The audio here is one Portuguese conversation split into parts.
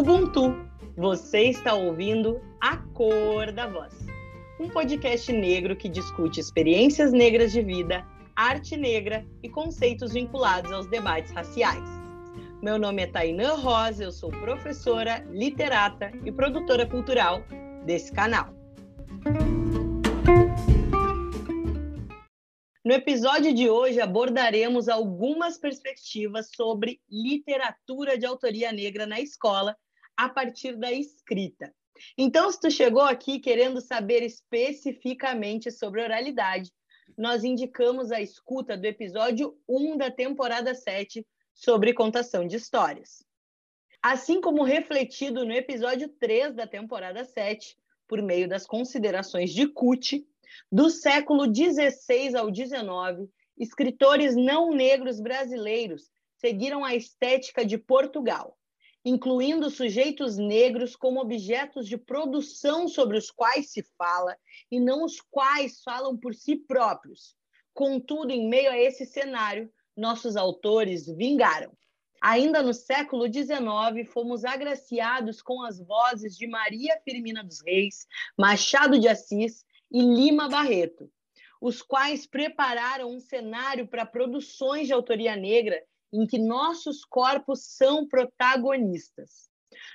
Ubuntu. Você está ouvindo A Cor da Voz, um podcast negro que discute experiências negras de vida, arte negra e conceitos vinculados aos debates raciais. Meu nome é Tainã Rosa, eu sou professora, literata e produtora cultural desse canal. No episódio de hoje abordaremos algumas perspectivas sobre literatura de autoria negra na escola a partir da escrita. Então, se tu chegou aqui querendo saber especificamente sobre oralidade, nós indicamos a escuta do episódio 1 da temporada 7 sobre contação de histórias. Assim como refletido no episódio 3 da temporada 7, por meio das considerações de Cuti, do século XVI ao XIX, escritores não negros brasileiros seguiram a estética de Portugal, incluindo sujeitos negros como objetos de produção sobre os quais se fala e não os quais falam por si próprios. Contudo, em meio a esse cenário, nossos autores vingaram. Ainda no século XIX, fomos agraciados com as vozes de Maria Firmina dos Reis, Machado de Assis e Lima Barreto, os quais prepararam um cenário para produções de autoria negra em que nossos corpos são protagonistas.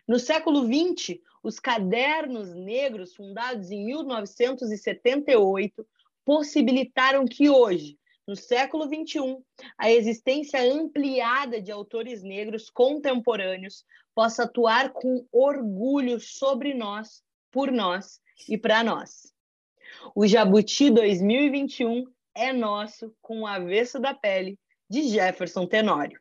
No século XX, os cadernos negros, fundados em 1978, possibilitaram que hoje, no século XXI, a existência ampliada de autores negros contemporâneos possa atuar com orgulho sobre nós, por nós e para nós. O Jabuti 2021 é nosso com o avesso da pele de Jefferson Tenório.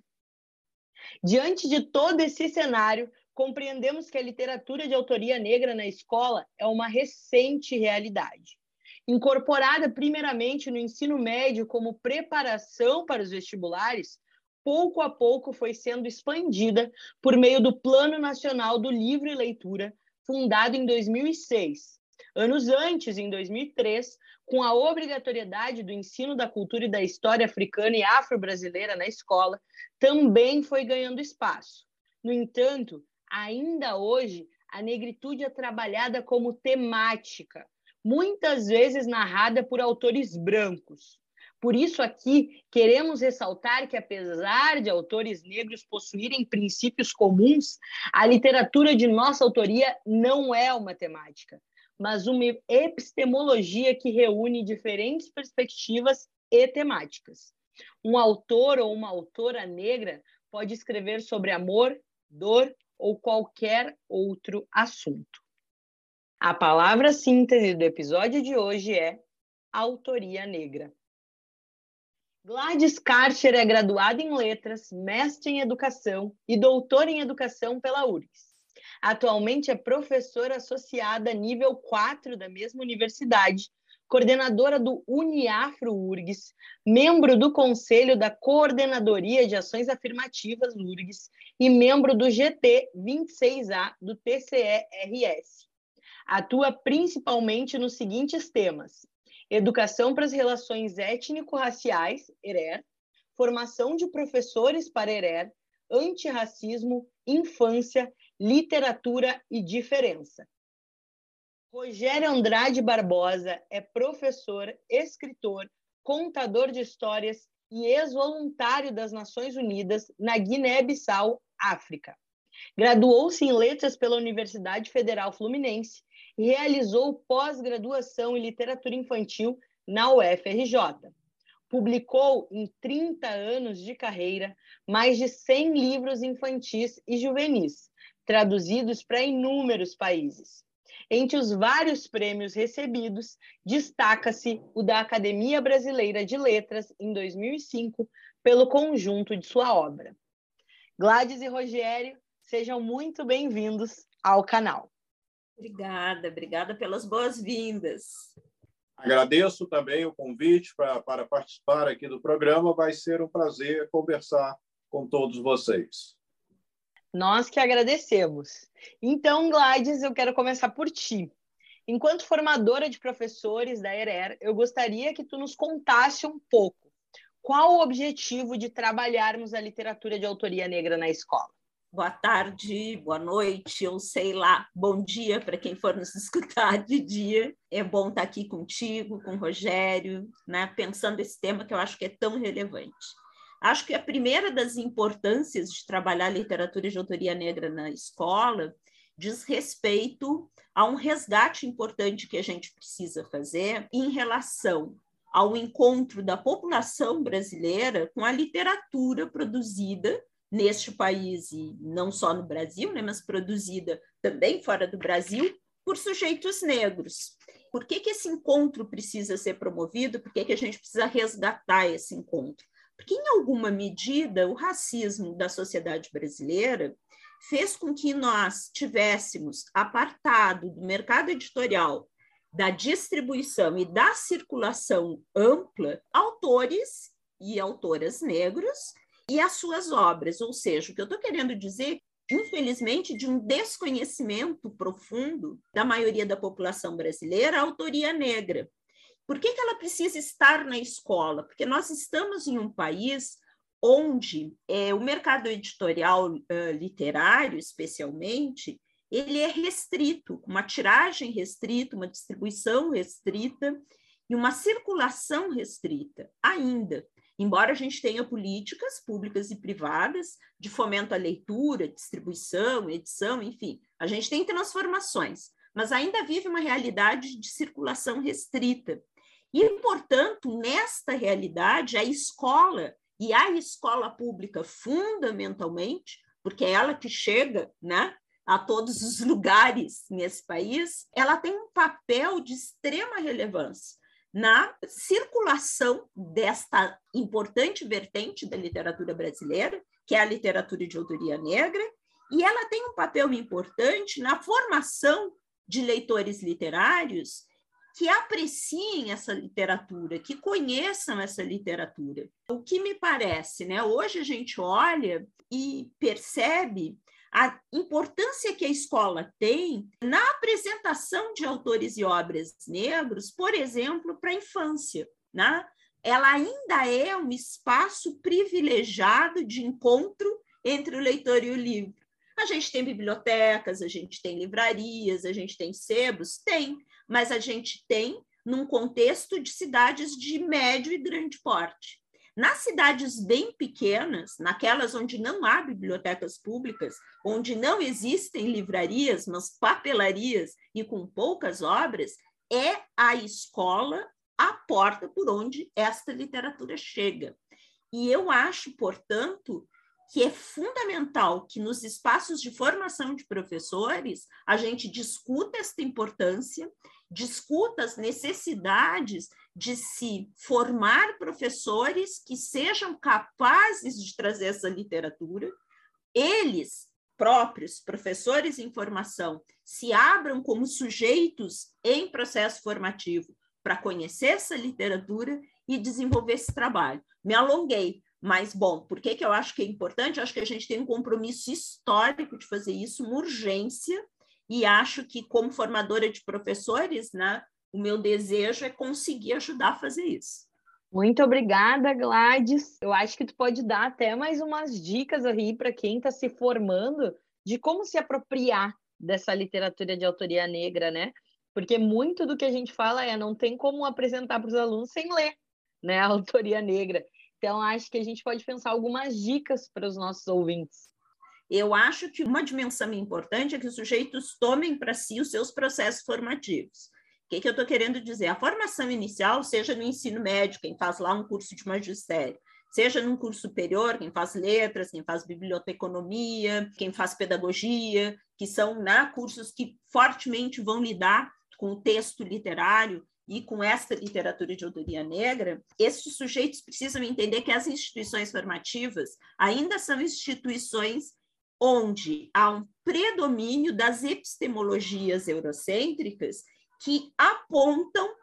Diante de todo esse cenário, compreendemos que a literatura de autoria negra na escola é uma recente realidade. Incorporada primeiramente no ensino médio como preparação para os vestibulares, pouco a pouco foi sendo expandida por meio do Plano Nacional do Livro e Leitura, fundado em 2006, Anos antes, em 2003, com a obrigatoriedade do ensino da cultura e da história africana e afro-brasileira na escola, também foi ganhando espaço. No entanto, ainda hoje, a negritude é trabalhada como temática, muitas vezes narrada por autores brancos. Por isso, aqui, queremos ressaltar que, apesar de autores negros possuírem princípios comuns, a literatura de nossa autoria não é uma temática mas uma epistemologia que reúne diferentes perspectivas e temáticas. Um autor ou uma autora negra pode escrever sobre amor, dor ou qualquer outro assunto. A palavra síntese do episódio de hoje é autoria negra. Gladys Karcher é graduada em letras, mestre em educação e doutora em educação pela URGS. Atualmente é professora associada nível 4 da mesma universidade, coordenadora do Uniafro URGS, membro do Conselho da Coordenadoria de Ações Afirmativas URGS e membro do GT 26A do TCE-RS. Atua principalmente nos seguintes temas: educação para as relações étnico-raciais, ERER, formação de professores para ERER, antirracismo, infância Literatura e Diferença. Rogério Andrade Barbosa é professor, escritor, contador de histórias e ex-voluntário das Nações Unidas na Guiné-Bissau, África. Graduou-se em Letras pela Universidade Federal Fluminense e realizou pós-graduação em Literatura Infantil na UFRJ. Publicou, em 30 anos de carreira, mais de 100 livros infantis e juvenis, traduzidos para inúmeros países. Entre os vários prêmios recebidos, destaca-se o da Academia Brasileira de Letras, em 2005, pelo conjunto de sua obra. Gladys e Rogério, sejam muito bem-vindos ao canal. Obrigada, obrigada pelas boas-vindas. Agradeço também o convite para, para participar aqui do programa. Vai ser um prazer conversar com todos vocês. Nós que agradecemos. Então, Gladys, eu quero começar por ti. Enquanto formadora de professores da ERER, eu gostaria que tu nos contasse um pouco qual o objetivo de trabalharmos a literatura de autoria negra na escola. boa tarde, boa noite, ou sei lá, bom dia para quem for nos escutar de dia. É bom estar aqui contigo, com o Rogério, né, pensando esse tema que eu acho que é tão relevante. Acho que a primeira das importâncias de trabalhar literatura de autoria negra na escola diz respeito a um resgate importante que a gente precisa fazer em relação ao encontro da população brasileira com a literatura produzida neste país, e não só no Brasil, né, mas produzida também fora do Brasil, por sujeitos negros. Por que, que esse encontro precisa ser promovido? Por que, que a gente precisa resgatar esse encontro? Porque, em alguma medida, o racismo da sociedade brasileira fez com que nós tivéssemos apartado do mercado editorial, da distribuição e da circulação ampla autores e autoras negros e as suas obras. Ou seja, o que eu estou querendo dizer, infelizmente, de um desconhecimento profundo da maioria da população brasileira, a autoria negra. Por que, que ela precisa estar na escola? Porque nós estamos em um país onde é, o mercado editorial uh, literário, especialmente, ele é restrito, uma tiragem restrita, uma distribuição restrita e uma circulação restrita ainda. Embora a gente tenha políticas públicas e privadas de fomento à leitura, distribuição, edição, enfim, a gente tem transformações, mas ainda vive uma realidade de circulação restrita. E, portanto, nesta realidade, a escola e a escola pública, fundamentalmente, porque é ela que chega né, a todos os lugares nesse país, ela tem um papel de extrema relevância na circulação desta importante vertente da literatura brasileira, que é a literatura de autoria negra, e ela tem um papel importante na formação de leitores literários que apreciem essa literatura, que conheçam essa literatura. O que me parece, né? Hoje a gente olha e percebe a importância que a escola tem na apresentação de autores e obras negros, por exemplo, para a infância. Né? Ela ainda é um espaço privilegiado de encontro entre o leitor e o livro. A gente tem bibliotecas, a gente tem livrarias, a gente tem sebos? Tem, mas a gente tem num contexto de cidades de médio e grande porte. Nas cidades bem pequenas, naquelas onde não há bibliotecas públicas, onde não existem livrarias, mas papelarias e com poucas obras, é a escola a porta por onde esta literatura chega. E eu acho, portanto, que é fundamental que nos espaços de formação de professores a gente discuta esta importância, discuta as necessidades de se formar professores que sejam capazes de trazer essa literatura, eles próprios, professores em formação, se abram como sujeitos em processo formativo para conhecer essa literatura e desenvolver esse trabalho. Me alonguei, mas, bom, por que, que eu acho que é importante? Eu acho que a gente tem um compromisso histórico de fazer isso, uma urgência, e acho que, como formadora de professores, né, o meu desejo é conseguir ajudar a fazer isso. Muito obrigada, Gladys. Eu acho que tu pode dar até mais umas dicas aí para quem está se formando de como se apropriar dessa literatura de autoria negra, né? Porque muito do que a gente fala é não tem como apresentar para os alunos sem ler, né? A autoria negra. Então acho que a gente pode pensar algumas dicas para os nossos ouvintes. Eu acho que uma dimensão importante é que os sujeitos tomem para si os seus processos formativos. O que, que eu estou querendo dizer? A formação inicial, seja no ensino médio, quem faz lá um curso de magistério, seja num curso superior, quem faz letras, quem faz biblioteconomia, quem faz pedagogia, que são né, cursos que fortemente vão lidar com o texto literário e com esta literatura de autoria negra, esses sujeitos precisam entender que as instituições formativas ainda são instituições onde há um predomínio das epistemologias eurocêntricas que apontam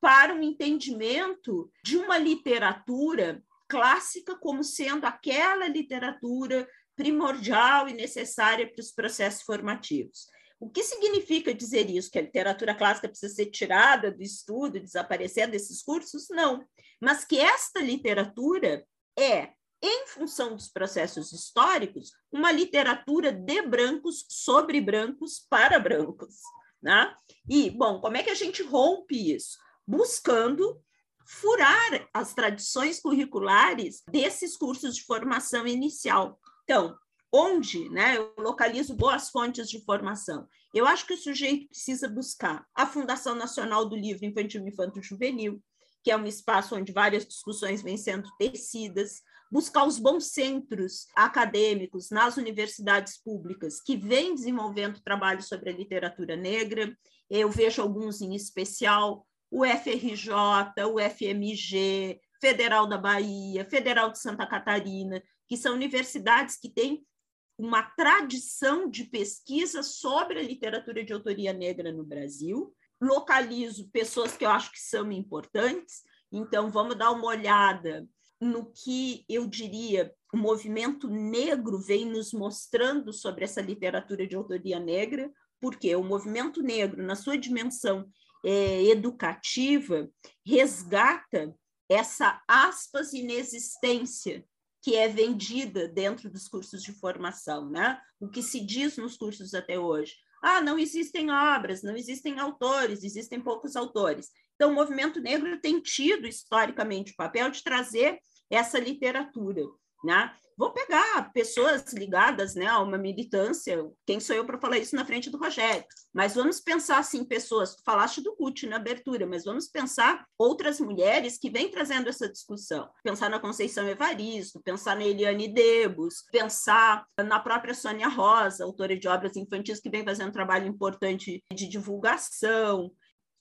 para um entendimento de uma literatura clássica como sendo aquela literatura primordial e necessária para os processos formativos. O que significa dizer isso? Que a literatura clássica precisa ser tirada do estudo, desaparecer desses cursos? Não. Mas que esta literatura é, em função dos processos históricos, uma literatura de brancos sobre brancos para brancos. Né? E, bom, como é que a gente rompe isso? Buscando furar as tradições curriculares desses cursos de formação inicial. Então, onde né, eu localizo boas fontes de formação? Eu acho que o sujeito precisa buscar a Fundação Nacional do Livro Infantil e Infanto Juvenil, que é um espaço onde várias discussões vêm sendo tecidas, buscar os bons centros acadêmicos nas universidades públicas que vêm desenvolvendo trabalho sobre a literatura negra. Eu vejo alguns em especial, o FRJ, o FMG, Federal da Bahia, Federal de Santa Catarina, que são universidades que têm uma tradição de pesquisa sobre a literatura de autoria negra no Brasil. Localizo pessoas que eu acho que são importantes, então vamos dar uma olhada no que eu diria o movimento negro vem nos mostrando sobre essa literatura de autoria negra, porque o movimento negro, na sua dimensão é, educativa, resgata essa aspas inexistência que é vendida dentro dos cursos de formação, né? O que se diz nos cursos até hoje. Ah, não existem obras, não existem autores, existem poucos autores. Então, o movimento negro tem tido, historicamente, o papel de trazer essa literatura. Né? Vou pegar pessoas ligadas né, a uma militância, quem sou eu para falar isso na frente do Rogério? Mas vamos pensar assim, pessoas, tu falaste do CUT na abertura, mas vamos pensar outras mulheres que vêm trazendo essa discussão. Pensar na Conceição Evaristo, pensar na Eliane Debus, pensar na própria Sônia Rosa, autora de obras infantis que vem fazendo um trabalho importante de divulgação.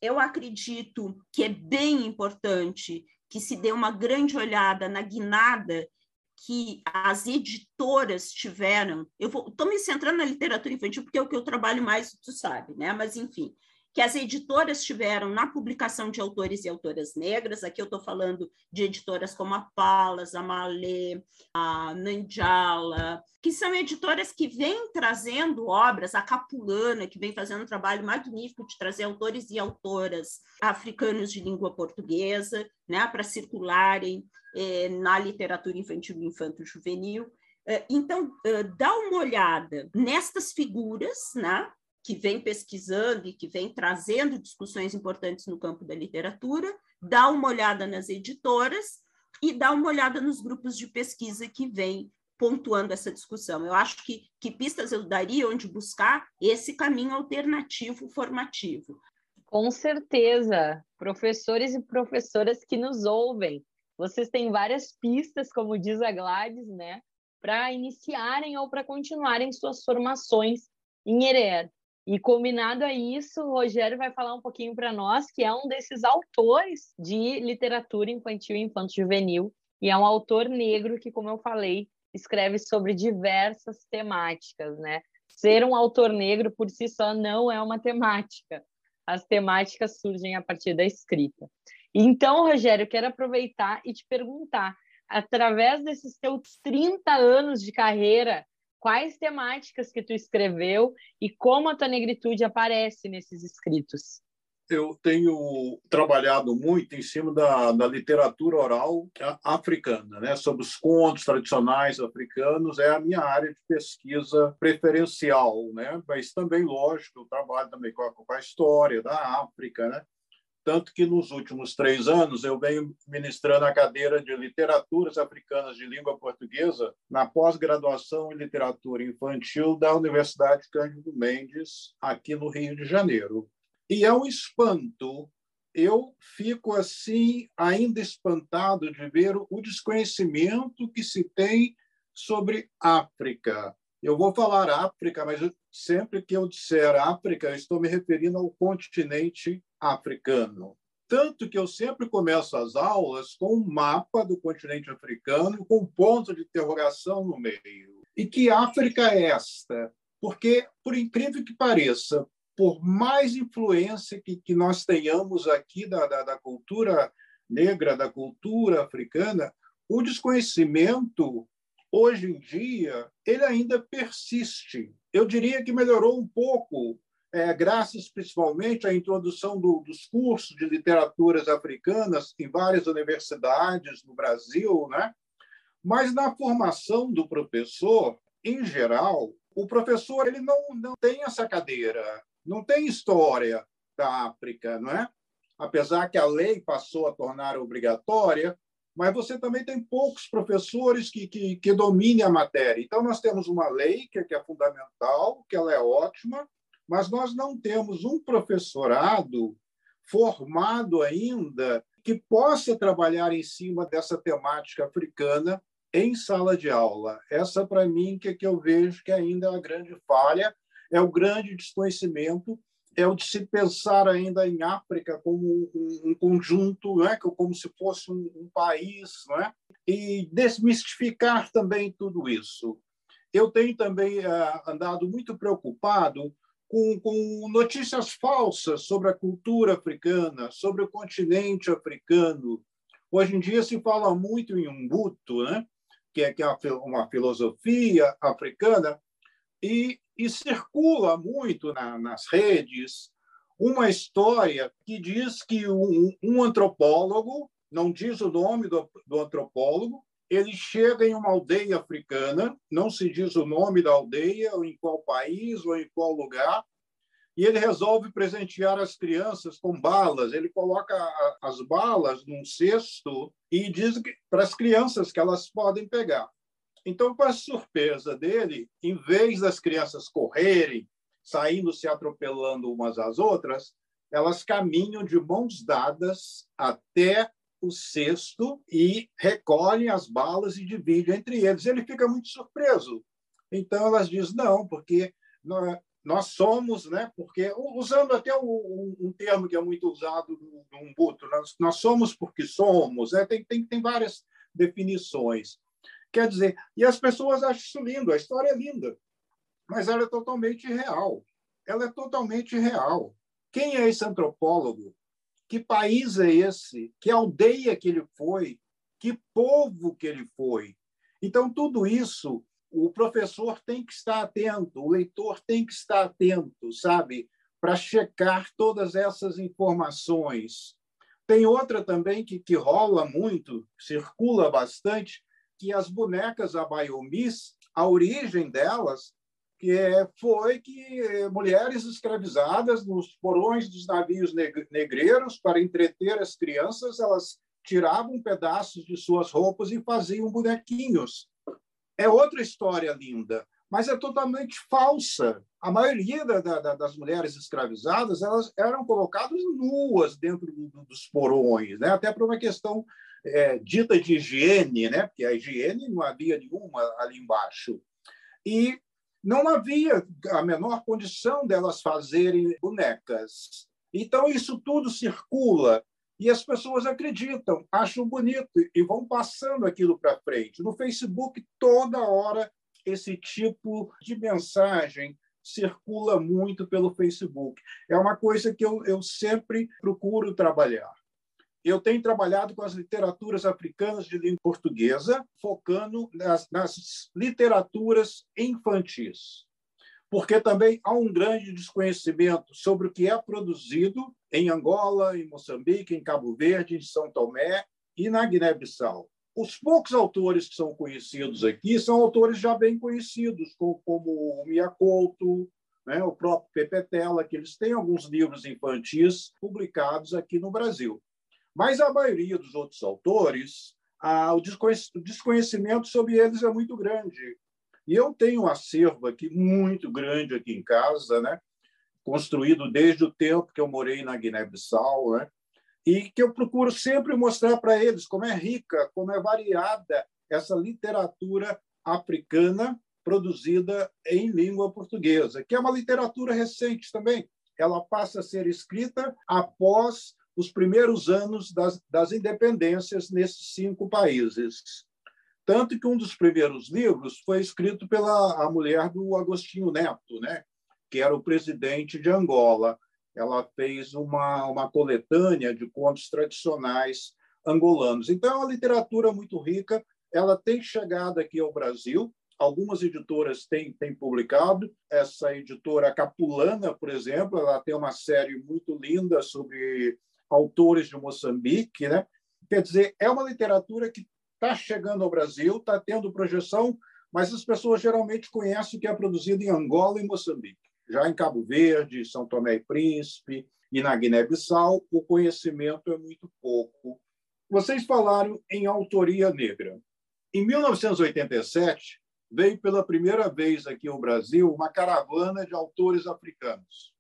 Eu acredito que é bem importante que se dê uma grande olhada na guinada que as editoras tiveram. Eu estou me centrando na literatura infantil porque é o que eu trabalho mais, tu sabe, né? Mas enfim, que as editoras tiveram na publicação de autores e autoras negras. Aqui eu estou falando de editoras como a Palas, a Malê, a Nanjala, que são editoras que vêm trazendo obras, a Capulana, que vem fazendo um trabalho magnífico de trazer autores e autoras africanos de língua portuguesa, né, para circularem eh, na literatura infantil e infanto-juvenil. Eh, então, eh, dá uma olhada nestas figuras, né, que vem pesquisando e que vem trazendo discussões importantes no campo da literatura, dá uma olhada nas editoras e dá uma olhada nos grupos de pesquisa que vêm pontuando essa discussão. Eu acho que, que pistas eu daria onde buscar esse caminho alternativo formativo. Com certeza, professores e professoras que nos ouvem, vocês têm várias pistas, como diz a Gladys, né, para iniciarem ou para continuarem suas formações em Herer. E combinado a isso, o Rogério vai falar um pouquinho para nós, que é um desses autores de literatura infantil e infanto-juvenil, e é um autor negro que, como eu falei, escreve sobre diversas temáticas, né? Ser um autor negro por si só não é uma temática. As temáticas surgem a partir da escrita. Então, Rogério, quero aproveitar e te perguntar, através desses teus 30 anos de carreira quais temáticas que tu escreveu e como a tua negritude aparece nesses escritos. Eu tenho trabalhado muito em cima da, da literatura oral africana, né? sobre os contos tradicionais africanos, é a minha área de pesquisa preferencial, né? mas também, lógico, eu trabalho também com a, com a história da África, né? Tanto que nos últimos três anos eu venho ministrando a cadeira de Literaturas Africanas de Língua Portuguesa na pós-graduação em Literatura Infantil da Universidade Cândido Mendes, aqui no Rio de Janeiro. E é um espanto, eu fico assim ainda espantado de ver o desconhecimento que se tem sobre África. Eu vou falar África, mas sempre que eu disser África, eu estou me referindo ao continente africano. Tanto que eu sempre começo as aulas com um mapa do continente africano, com um ponto de interrogação no meio. E que África é esta? Porque, por incrível que pareça, por mais influência que, que nós tenhamos aqui da, da, da cultura negra, da cultura africana, o desconhecimento, hoje em dia, ele ainda persiste. Eu diria que melhorou um pouco é, graças principalmente à introdução do, dos cursos de literaturas africanas em várias universidades no Brasil, né? Mas na formação do professor, em geral, o professor ele não, não tem essa cadeira, não tem história da África, não é? Apesar que a lei passou a tornar obrigatória, mas você também tem poucos professores que, que, que dominem a matéria. Então, nós temos uma lei que, que é fundamental, que ela é ótima, mas nós não temos um professorado formado ainda que possa trabalhar em cima dessa temática africana em sala de aula. Essa, para mim, que, que eu vejo que ainda é a grande falha, é o grande desconhecimento, é o de se pensar ainda em África como um, um conjunto, né? como se fosse um, um país, né? e desmistificar também tudo isso. Eu tenho também uh, andado muito preocupado com, com, notícias falsas sobre a cultura africana, sobre o continente africano. Hoje em dia se fala muito em Ubuntu, né? que é, que é uma filosofia africana, e, e circula muito na, nas redes uma história que diz que um, um antropólogo, não diz o nome do, do antropólogo, ele chega em uma aldeia africana, não se diz o nome da aldeia, ou em qual país, ou em qual lugar, e ele resolve presentear as crianças com balas. Ele coloca as balas num cesto e diz para as crianças que elas podem pegar. Então, para surpresa dele, em vez das crianças correrem, saindo se atropelando umas às outras, elas caminham de mãos dadas até o cesto e recolhem as balas e dividem entre eles. Ele fica muito surpreso. Então, elas dizem: não, porque nós somos, né? Porque usando até um, um termo que é muito usado no Umbuto, nós, nós, somos porque somos, né? Tem, tem, tem várias definições. Quer dizer, e as pessoas acham isso lindo, a história é linda, mas ela é totalmente real. Ela é totalmente real. Quem é esse antropólogo? Que país é esse? Que aldeia que ele foi? Que povo que ele foi? Então, tudo isso o professor tem que estar atento, o leitor tem que estar atento, sabe, para checar todas essas informações. Tem outra também que, que rola muito, circula bastante, que as bonecas abaiomis, a origem delas que é, foi que mulheres escravizadas nos porões dos navios negreiros para entreter as crianças, elas tiravam pedaços de suas roupas e faziam bonequinhos é outra história linda, mas é totalmente falsa. A maioria da, da, das mulheres escravizadas elas eram colocadas nuas dentro do, dos porões, né? até por uma questão é, dita de higiene, né? porque a higiene não havia nenhuma ali embaixo. E não havia a menor condição delas fazerem bonecas. Então, isso tudo circula e as pessoas acreditam, acham bonito e vão passando aquilo para frente. No Facebook, toda hora, esse tipo de mensagem circula muito pelo Facebook. É uma coisa que eu, eu sempre procuro trabalhar. Eu tenho trabalhado com as literaturas africanas de língua portuguesa, focando nas, nas literaturas infantis porque também há um grande desconhecimento sobre o que é produzido em Angola, em Moçambique, em Cabo Verde, em São Tomé e na Guiné-Bissau. Os poucos autores que são conhecidos aqui são autores já bem conhecidos, como, como o Mia Couto, né, o próprio Pepe Tela, que eles têm alguns livros infantis publicados aqui no Brasil. Mas a maioria dos outros autores, o desconhecimento sobre eles é muito grande. E eu tenho um acervo aqui muito grande aqui em casa, né? construído desde o tempo que eu morei na Guiné-Bissau, né? e que eu procuro sempre mostrar para eles como é rica, como é variada essa literatura africana produzida em língua portuguesa, que é uma literatura recente também. Ela passa a ser escrita após os primeiros anos das, das independências nesses cinco países. Tanto que um dos primeiros livros foi escrito pela a mulher do Agostinho Neto, né? que era o presidente de Angola. Ela fez uma, uma coletânea de contos tradicionais angolanos. Então, é uma literatura muito rica. Ela tem chegado aqui ao Brasil. Algumas editoras têm, têm publicado. Essa editora Capulana, por exemplo, ela tem uma série muito linda sobre autores de Moçambique. Né? Quer dizer, é uma literatura que está chegando ao Brasil, está tendo projeção, mas as pessoas geralmente conhecem que é produzido em Angola e Moçambique. Já em Cabo Verde, São Tomé e Príncipe e na Guiné-Bissau, o conhecimento é muito pouco. Vocês falaram em autoria negra. Em 1987, veio pela primeira vez aqui ao Brasil uma caravana de autores africanos.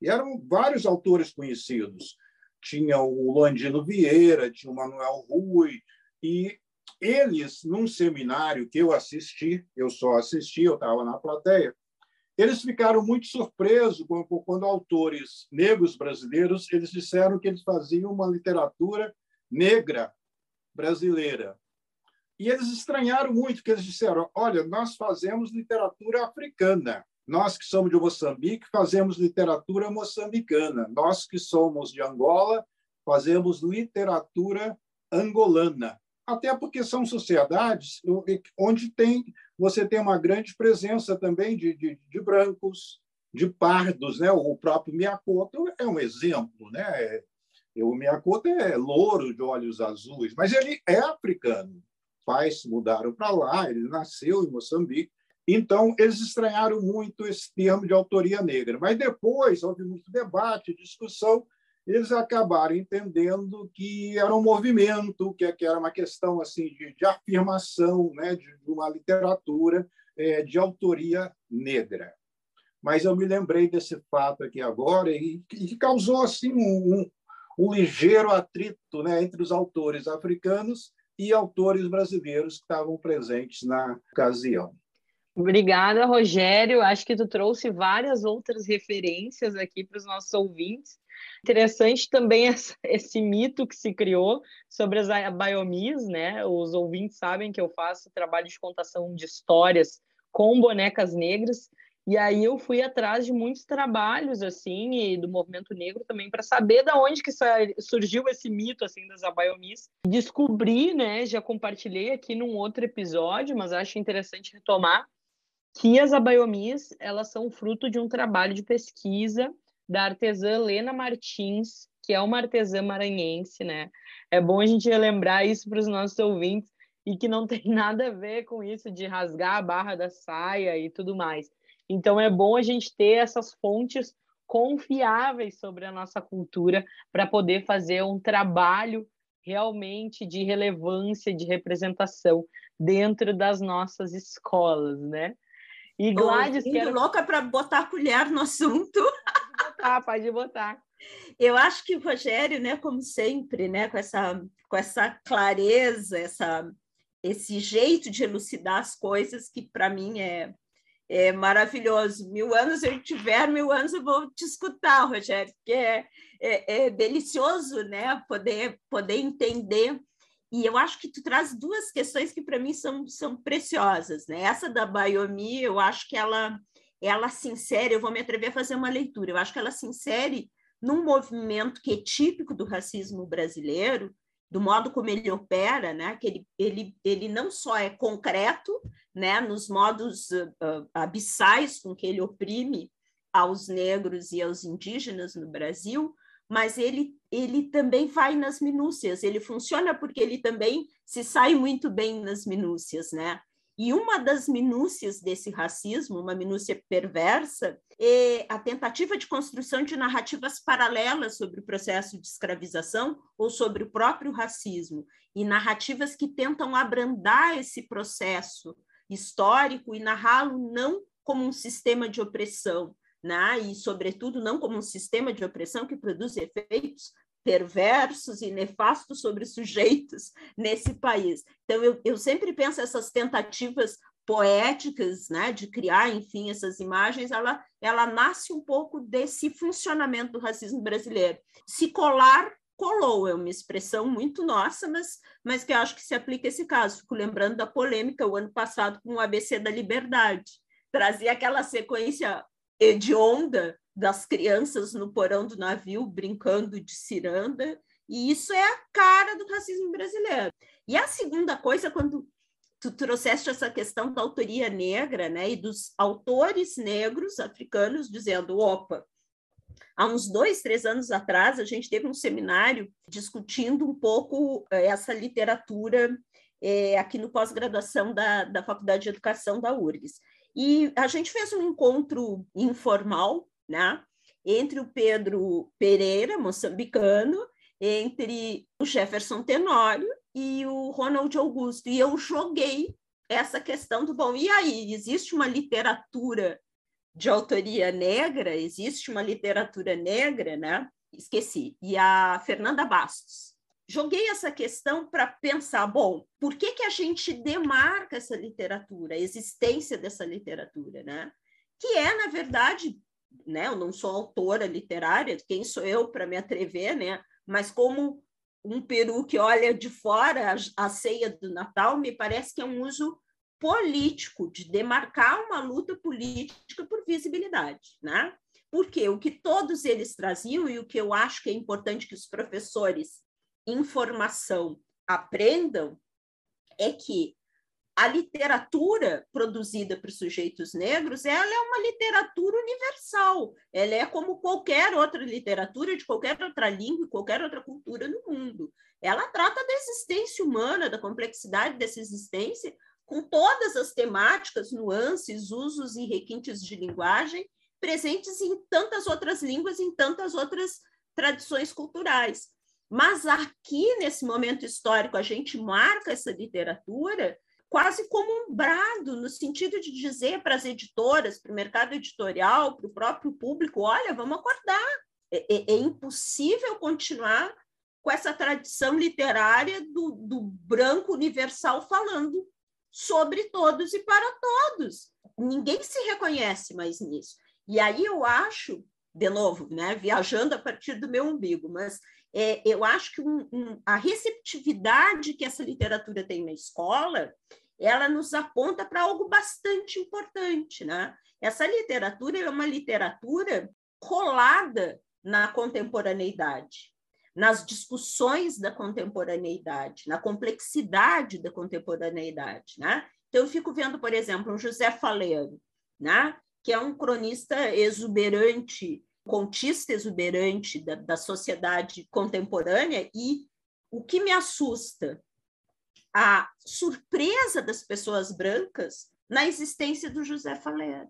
E eram vários autores conhecidos. Tinha o Landino Vieira, tinha o Manuel Rui, e eles, num seminário que eu assisti, eu só assisti, eu estava na plateia, eles ficaram muito surpresos quando, quando autores negros brasileiros eles disseram que eles faziam uma literatura negra brasileira. E eles estranharam muito, porque eles disseram: olha, nós fazemos literatura africana. Nós que somos de Moçambique fazemos literatura moçambicana. Nós que somos de Angola fazemos literatura angolana. Até porque são sociedades onde tem você tem uma grande presença também de, de, de brancos, de pardos, né? O próprio Miyakoto é um exemplo, né? O Miyakoto é louro de olhos azuis, mas ele é africano pais mudaram para lá, ele nasceu em Moçambique. Então, eles estranharam muito esse termo de autoria negra. Mas depois houve muito debate, discussão, eles acabaram entendendo que era um movimento, que era uma questão assim de, de afirmação né, de, uma literatura é, de autoria negra. Mas eu me lembrei desse fato aqui agora e, que causou assim um, um, ligeiro atrito né, entre os autores africanos e autores brasileiros que estavam presentes na ocasião. Obrigada, Rogério. Acho que tu trouxe várias outras referências aqui para os nossos ouvintes. Interessante também esse mito que se criou sobre as biomis, né? Os ouvintes sabem que eu faço trabalho de contação de histórias com bonecas negras e aí eu fui atrás de muitos trabalhos assim e do movimento negro também para saber da onde que surgiu esse mito assim das abaiomis. Descobri, né, já compartilhei aqui num outro episódio, mas acho interessante retomar que as abaiomis, elas são fruto de um trabalho de pesquisa da artesã Lena Martins, que é uma artesã maranhense, né? É bom a gente relembrar isso para os nossos ouvintes e que não tem nada a ver com isso de rasgar a barra da saia e tudo mais. Então é bom a gente ter essas fontes confiáveis sobre a nossa cultura para poder fazer um trabalho realmente de relevância, de representação dentro das nossas escolas, né? E Gladys, Tô quero... louca para botar a colher no assunto. Pode botar, pode botar. Eu acho que o Rogério, né, como sempre, né, com essa com essa clareza, essa esse jeito de elucidar as coisas que para mim é é maravilhoso. Mil anos eu tiver, mil anos eu vou te escutar, Rogério, porque é, é, é, delicioso, né? Poder, poder entender. E eu acho que tu traz duas questões que para mim são, são preciosas, né? Essa da Biomi, eu acho que ela, ela se insere, eu vou me atrever a fazer uma leitura, eu acho que ela se insere num movimento que é típico do racismo brasileiro, do modo como ele opera, né? que ele, ele, ele não só é concreto né? nos modos uh, abissais com que ele oprime aos negros e aos indígenas no Brasil, mas ele, ele também vai nas minúcias, ele funciona porque ele também se sai muito bem nas minúcias, né? E uma das minúcias desse racismo, uma minúcia perversa, é a tentativa de construção de narrativas paralelas sobre o processo de escravização ou sobre o próprio racismo, e narrativas que tentam abrandar esse processo histórico e narrá-lo não como um sistema de opressão, né? e, sobretudo, não como um sistema de opressão que produz efeitos perversos e nefastos sobre sujeitos nesse país. Então, eu, eu sempre penso essas tentativas poéticas, né, de criar, enfim, essas imagens, ela, ela nasce um pouco desse funcionamento do racismo brasileiro. Se colar, colou, é uma expressão muito nossa, mas, mas que eu acho que se aplica a esse caso. Fico lembrando da polêmica o ano passado com o ABC da Liberdade. Trazia aquela sequência hedionda das crianças no porão do navio brincando de ciranda, e isso é a cara do racismo brasileiro. E a segunda coisa, quando tu trouxeste essa questão da autoria negra, né, e dos autores negros africanos dizendo, opa, há uns dois, três anos atrás, a gente teve um seminário discutindo um pouco eh, essa literatura é, aqui no pós-graduação da, da Faculdade de Educação da URGS. E a gente fez um encontro informal, né? Entre o Pedro Pereira, moçambicano, entre o Jefferson Tenório e o Ronald Augusto. E eu joguei essa questão do bom. E aí, existe uma literatura de autoria negra? Existe uma literatura negra, né? Esqueci. E a Fernanda Bastos. Joguei essa questão para pensar, bom, por que, que a gente demarca essa literatura, a existência dessa literatura, né? Que é, na verdade, né? Eu não sou autora literária, quem sou eu para me atrever, né? Mas como um peru que olha de fora a, a ceia do Natal, me parece que é um uso político de demarcar uma luta política por visibilidade, né? Porque o que todos eles traziam e o que eu acho que é importante que os professores em formação aprendam é que a literatura produzida por sujeitos negros, ela é uma literatura universal. Ela é como qualquer outra literatura de qualquer outra língua, qualquer outra cultura no mundo. Ela trata da existência humana, da complexidade dessa existência, com todas as temáticas, nuances, usos e requintes de linguagem presentes em tantas outras línguas, em tantas outras tradições culturais. Mas aqui, nesse momento histórico, a gente marca essa literatura quase como um brado, no sentido de dizer para as editoras, para o mercado editorial, para o próprio público: olha, vamos acordar. É, é, é, impossível continuar com essa tradição literária do, do branco universal falando sobre todos e para todos. Ninguém se reconhece mais nisso. E aí eu acho, de novo, né, viajando a partir do meu umbigo, mas é, eu acho que um, um, a receptividade que essa literatura tem na escola ela nos aponta para algo bastante importante. Né? Essa literatura é uma literatura colada na contemporaneidade, nas discussões da contemporaneidade, na complexidade da contemporaneidade. Né? Então, eu fico vendo, por exemplo, um José Faleiro, né? que é um cronista exuberante, contista exuberante da, da sociedade contemporânea, e o que me assusta a surpresa das pessoas brancas na existência do José Faleiro.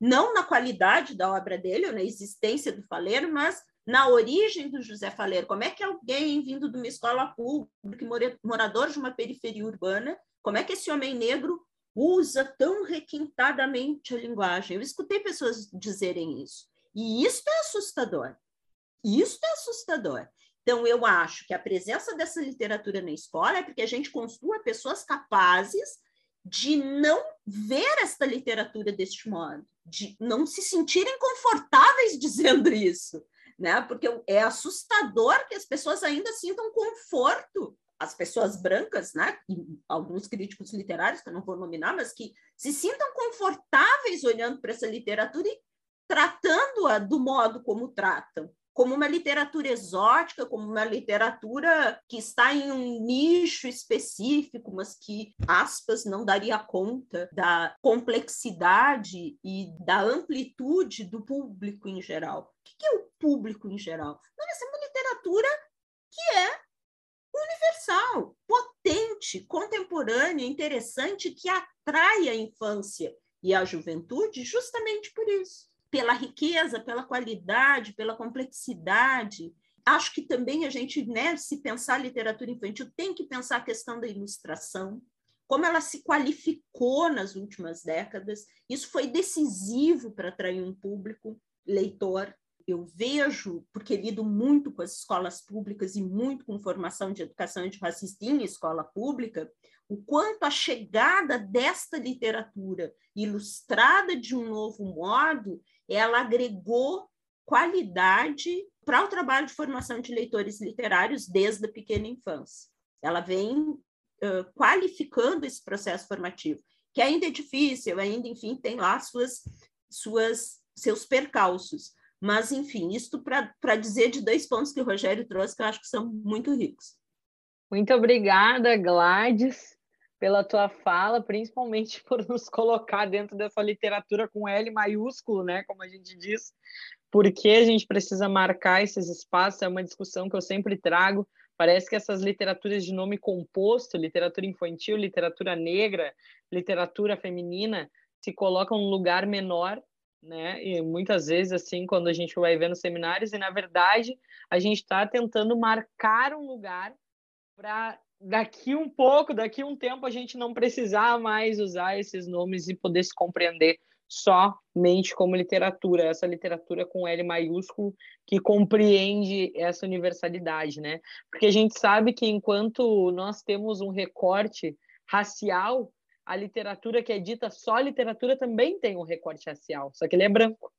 Não na qualidade da obra dele, ou na existência do Faleiro, mas na origem do José Faleiro. Como é que alguém vindo de uma escola pública, morador de uma periferia urbana, como é que esse homem negro usa tão requintadamente a linguagem? Eu escutei pessoas dizerem isso. E isso é assustador. Isso é assustador. Então, eu acho que a presença dessa literatura na escola é porque a gente construa pessoas capazes de não ver esta literatura deste modo, de não se sentirem confortáveis dizendo isso, né? Porque é assustador que as pessoas ainda sintam conforto, as pessoas brancas, né? E alguns críticos literários que eu não vou nominar, mas que se sintam confortáveis olhando para essa literatura e tratando-a do modo como tratam, como uma literatura exótica, como uma literatura que está em um nicho específico, mas que, aspas, não daria conta da complexidade e da amplitude do público em geral. O que é o público em geral? Não, essa é uma literatura que é universal, potente, contemporânea, interessante, que atrai a infância e a juventude justamente por isso pela riqueza, pela qualidade, pela complexidade. Acho que também a gente, né, se pensar literatura infantil, tem que pensar a questão da ilustração, como ela se qualificou nas últimas décadas. Isso foi decisivo para atrair um público leitor. Eu vejo, porque lido muito com as escolas públicas e muito com formação de educação antirracista em escola pública, o quanto a chegada desta literatura ilustrada de um novo modo ela agregou qualidade para o trabalho de formação de leitores literários desde a pequena infância. Ela vem uh, qualificando esse processo formativo, que ainda é difícil, ainda, enfim, tem lá suas, suas, seus percalços. Mas, enfim, isto para dizer de dois pontos que o Rogério trouxe, que eu acho que são muito ricos. Muito obrigada, Gladys pela tua fala, principalmente por nos colocar dentro dessa literatura com L maiúsculo, né, como a gente diz, porque a gente precisa marcar esses espaços, é uma discussão que eu sempre trago, Parece que essas literaturas de nome composto, literatura infantil, literatura negra, literatura feminina, se colocam num lugar menor, né? E muitas vezes, assim, quando a gente vai ver nos seminários, e na verdade a gente está tentando marcar um lugar para daqui um pouco, daqui um tempo, a gente não precisar mais usar esses nomes e poder se compreender somente como literatura, essa literatura com L maiúsculo que compreende essa universalidade, né? Porque a gente sabe que enquanto nós temos um recorte racial, a literatura que é dita só literatura também tem um recorte racial, só que ele é branco.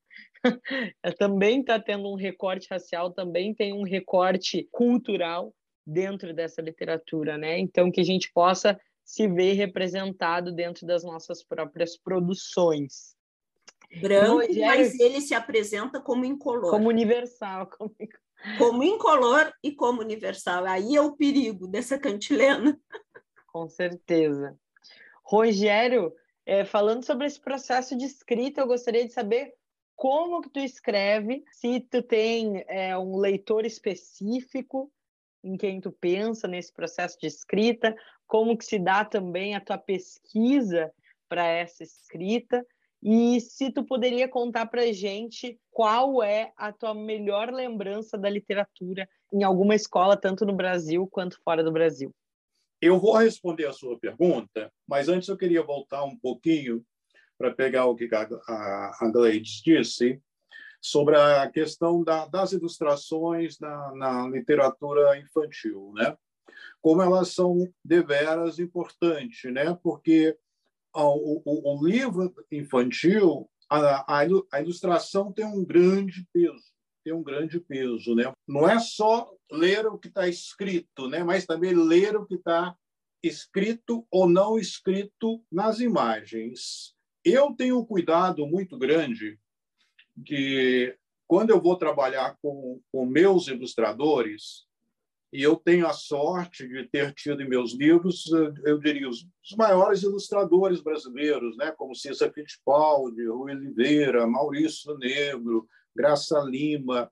também está tendo um recorte racial, também tem um recorte cultural dentro dessa literatura, né? Então que a gente possa se ver representado dentro das nossas próprias produções branco, Rogério... mas ele se apresenta como incolor. Como universal. Como... como incolor e como universal. Aí é o perigo dessa cantilena. Com certeza. Rogério, é, falando sobre esse processo de escrita, eu gostaria de saber como que tu escreve, se tu tem é, um leitor específico em quem tu pensa nesse processo de escrita, como que se dá também a tua pesquisa para essa escrita e se tu poderia contar para gente qual é a tua melhor lembrança da literatura em alguma escola, tanto no Brasil quanto fora do Brasil. Eu vou responder a sua pergunta, mas antes eu queria voltar um pouquinho para pegar o que a, Gleides disse sobre a questão da, das ilustrações na, na, literatura infantil, né? Como elas são deveras importantes, né? Porque o, o, o livro infantil, a, a, ilustração tem um grande peso, tem um grande peso, né? Não é só ler o que está escrito, né? Mas também ler o que está escrito ou não escrito nas imagens. Eu tenho um cuidado muito grande de quando eu vou trabalhar com, com meus ilustradores, e eu tenho a sorte de ter tido em meus livros, eu diria, os, maiores ilustradores brasileiros, né? como César Fittipaldi, Rui Oliveira, Maurício Negro, Graça Lima.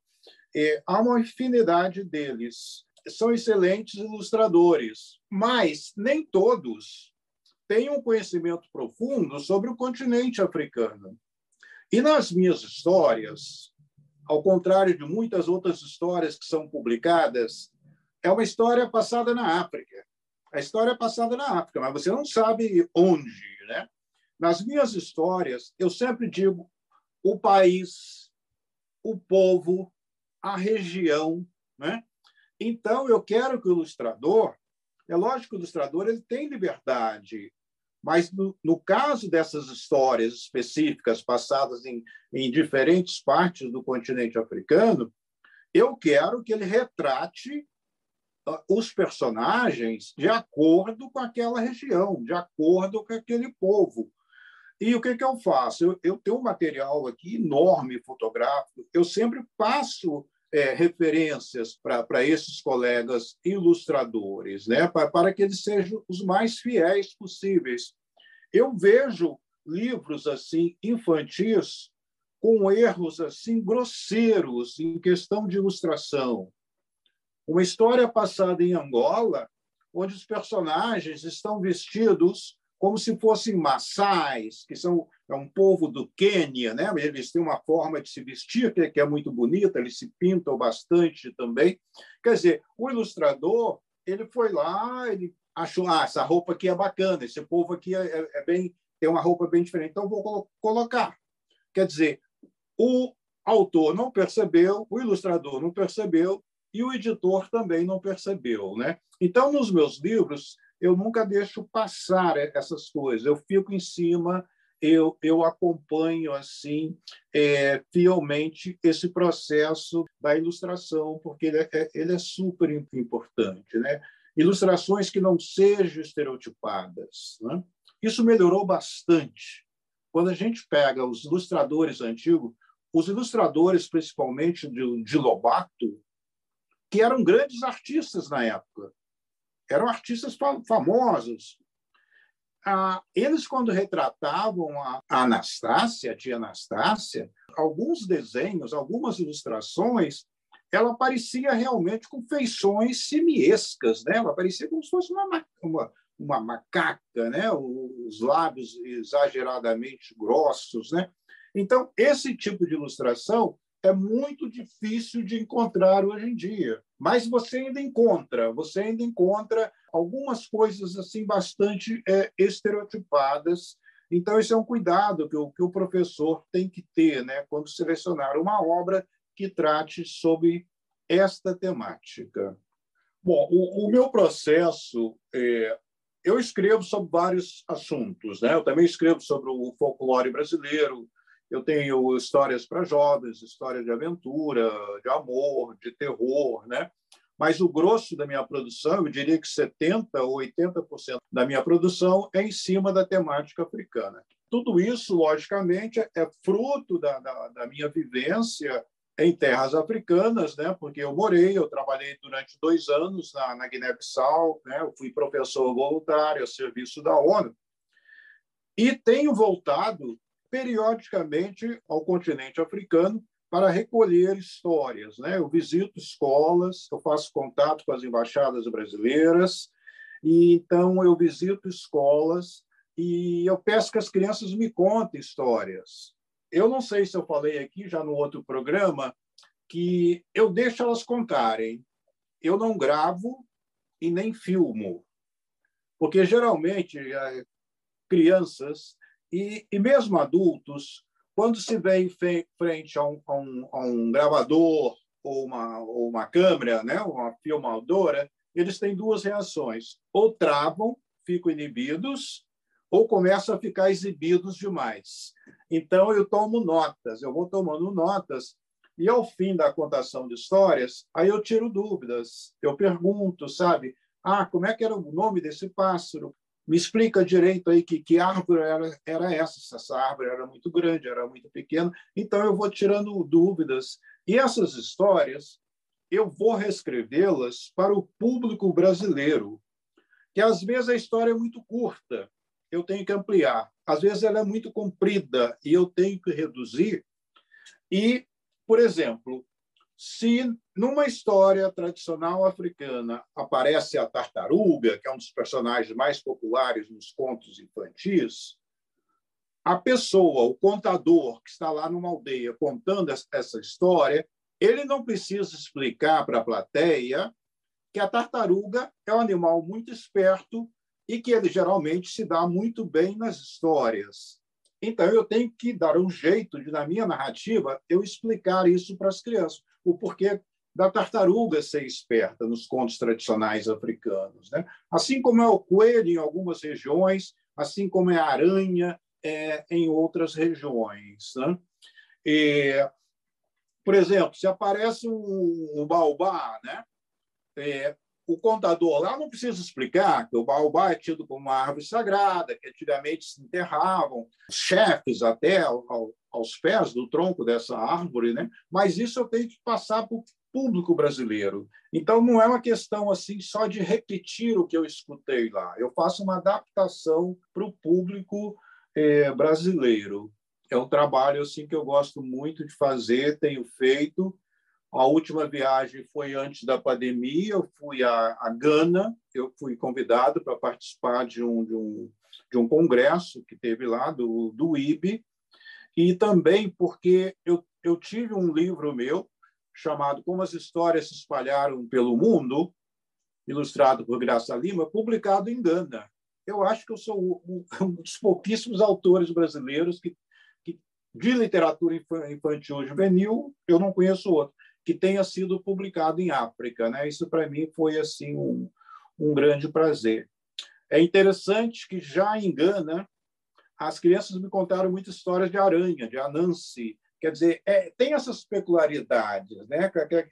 É, há uma infinidade deles. São excelentes ilustradores, mas nem todos têm um conhecimento profundo sobre o continente africano. E nas minhas histórias, ao contrário de muitas outras histórias que são publicadas, é uma história passada na África. A história é passada na África, mas você não sabe onde, né? Nas minhas histórias, eu sempre digo o país, o povo, a região, né? Então, eu quero que o ilustrador, é lógico que o ilustrador ele tem liberdade, mas no, no caso dessas histórias específicas passadas em, em diferentes partes do continente africano, eu quero que ele retrate os personagens de acordo com aquela região, de acordo com aquele povo. E o que, que eu faço? Eu, eu tenho um material aqui enorme fotográfico, eu sempre passo é, referências para esses colegas ilustradores, né? para, para que eles sejam os mais fiéis possíveis. Eu vejo livros assim infantis com erros assim grosseiros em questão de ilustração uma história passada em Angola, onde os personagens estão vestidos como se fossem maçais, que são é um povo do Quênia, né? Eles têm uma forma de se vestir que é muito bonita, eles se pintam bastante também. Quer dizer, o ilustrador ele foi lá, ele achou, ah, essa roupa aqui é bacana, esse povo aqui é, é, é bem tem uma roupa bem diferente, então vou colocar. Quer dizer, o autor não percebeu, o ilustrador não percebeu, e o editor também não percebeu. Né? Então, nos meus livros, eu nunca deixo passar essas coisas, eu fico em cima, eu, eu acompanho assim é, fielmente esse processo da ilustração, porque ele é, ele é super importante. Né? Ilustrações que não sejam estereotipadas. Né? Isso melhorou bastante. Quando a gente pega os ilustradores antigos, os ilustradores, principalmente de, de Lobato, que eram grandes artistas na época. Eram artistas famosos. Ah, eles, quando retratavam a Anastácia, a tia Anastácia, alguns desenhos, algumas ilustrações ela parecia realmente com feições simiescas, né? Ela parecia como se fosse uma, uma, uma macaca, né? Os lábios exageradamente grossos, né? Então, esse tipo de ilustração é muito difícil de encontrar hoje em dia, mas você ainda encontra, você ainda encontra algumas coisas assim bastante é, estereotipadas. Então esse é um cuidado que o, que o professor tem que ter, né, quando selecionar uma obra que trate sobre esta temática. Bom, o, o meu processo é, eu escrevo sobre vários assuntos, né? Eu também escrevo sobre o folclore brasileiro, eu tenho histórias para jovens, história de aventura, de amor, de terror, né? Mas o grosso da minha produção, eu diria que 70% ou 80% da minha produção é em cima da temática africana. Tudo isso, logicamente, é fruto da, da, da minha vivência em terras africanas, né? Porque eu morei, eu trabalhei durante dois anos na, na Guiné-Bissau, né? Eu fui professor voluntário a serviço da ONU e tenho voltado periodicamente ao continente africano para recolher histórias. Né? Eu visito escolas, eu faço contato com as embaixadas brasileiras, e então eu visito escolas e eu peço que as crianças me contem histórias. Eu não sei se eu falei aqui já no outro programa que eu deixo elas contarem. Eu não gravo e nem filmo, porque geralmente eh, crianças e, e mesmo adultos, quando se vê em frente a um, a um, a um gravador ou uma, ou uma câmera, né, uma filmadora, eles têm duas reações: ou travam, ficam inibidos, ou começam a ficar exibidos demais. Então, eu tomo notas, eu vou tomando notas, e ao fim da contação de histórias, aí eu tiro dúvidas, eu pergunto, sabe? Ah, como é que era o nome desse pássaro? Me explica direito aí que, que árvore era, era essa, se essa árvore era muito grande, era muito pequena. Então, eu vou tirando dúvidas. E essas histórias, eu vou reescrevê-las para o público brasileiro, que às vezes a história é muito curta, eu tenho que ampliar. Às vezes ela é muito comprida e eu tenho que reduzir. E, por exemplo, se numa história tradicional africana aparece a tartaruga, que é um dos personagens mais populares nos contos infantis, a pessoa, o contador que está lá numa aldeia contando essa história, ele não precisa explicar para a plateia que a tartaruga é um animal muito esperto e que ele geralmente se dá muito bem nas histórias. Então, eu tenho que dar um jeito de, na minha narrativa, eu explicar isso para as crianças o porquê da tartaruga ser esperta nos contos tradicionais africanos. Né? Assim como é o coelho em algumas regiões, assim como é a aranha é, em outras regiões. Né? E, por exemplo, se aparece um, um baobá, né? É, o contador lá não precisa explicar que o baobá é tido como uma árvore sagrada, que antigamente se enterravam chefes até ao, aos pés do tronco dessa árvore, né? mas isso eu tenho que passar para o público brasileiro. Então, não é uma questão assim só de repetir o que eu escutei lá. Eu faço uma adaptação para o público é, brasileiro. É um trabalho assim que eu gosto muito de fazer, tenho feito a última viagem foi antes da pandemia, eu fui a, a Gana, eu fui convidado para participar de um, de, um, de um congresso que teve lá, do, do IB, e também porque eu, eu tive um livro meu chamado Como as Histórias se Espalharam pelo Mundo, ilustrado por Graça Lima, publicado em Gana. Eu acho que eu sou um, dos pouquíssimos autores brasileiros que, que de literatura infantil juvenil, eu não conheço outro que tenha sido publicado em África. Né? Isso, para mim, foi assim um, um grande prazer. É interessante que já em Gana, as crianças me contaram muitas histórias de aranha, de Anansi. Quer dizer, é, tem essas peculiaridades. Né?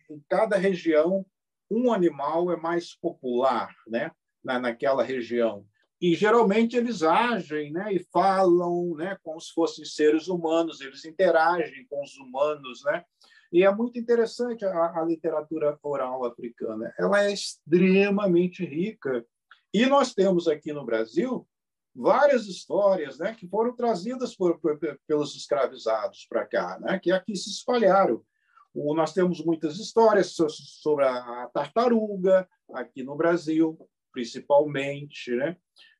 Em cada região, um animal é mais popular né? Na, naquela região. E geralmente eles agem né? e falam né? como se fossem seres humanos, eles interagem com os humanos. Né? E é muito interessante a, a literatura oral africana. Ela é extremamente rica. E nós temos aqui no Brasil várias histórias né, que foram trazidas por, por, pelos escravizados para cá, né, que aqui se espalharam. nós temos muitas histórias sobre a tartaruga, aqui no Brasil, principalmente. Né?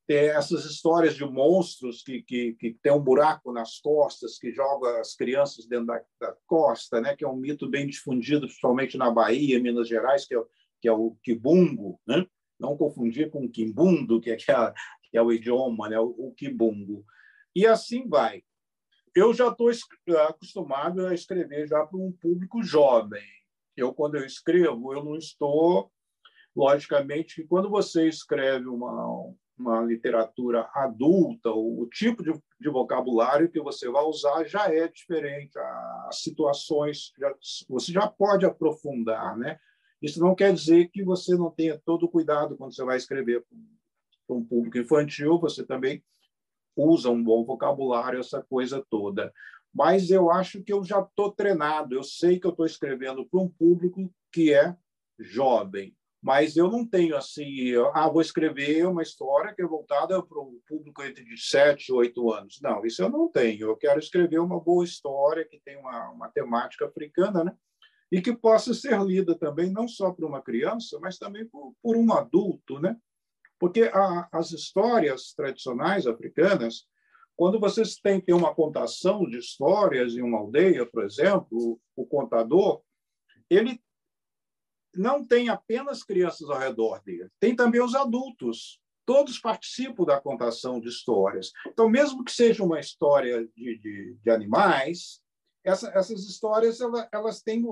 Tem essas histórias de monstros que, que, que tem um buraco nas costas, que joga as crianças dentro da, da costa, né? que é um mito bem difundido, principalmente na Bahia, Minas Gerais, que é, que é o quibungo. Né? Não confundir com o quimbundo, que é, é, o idioma, né? o, o quibungo. E assim vai eu já estou acostumado a escrever já para um público jovem. Eu, quando eu escrevo, eu não estou, logicamente, quando você escreve uma, uma literatura adulta, o, o tipo de, de, vocabulário que você vai usar já é diferente, as situações, já, você já pode aprofundar, né? Isso não quer dizer que você não tenha todo o cuidado quando você vai escrever para um público infantil, você também usa um bom vocabulário, essa coisa toda. Mas eu acho que eu já estou treinado, eu sei que eu estou escrevendo para um público que é jovem, mas eu não tenho assim, ah, vou escrever uma história que é voltada para um público entre 7 e 8 anos. Não, isso eu não tenho. Eu quero escrever uma boa história que tem uma, uma temática africana, né? E que possa ser lida também não só por uma criança, mas também por, por um adulto, né? Porque a, as histórias tradicionais africanas, quando vocês têm, uma contação de histórias em uma aldeia, por exemplo, o, o contador, ele não tem apenas crianças ao redor dele, tem também os adultos. Todos participam da contação de histórias. Então, mesmo que seja uma história de, de, de animais, essa, essas histórias elas, elas, têm,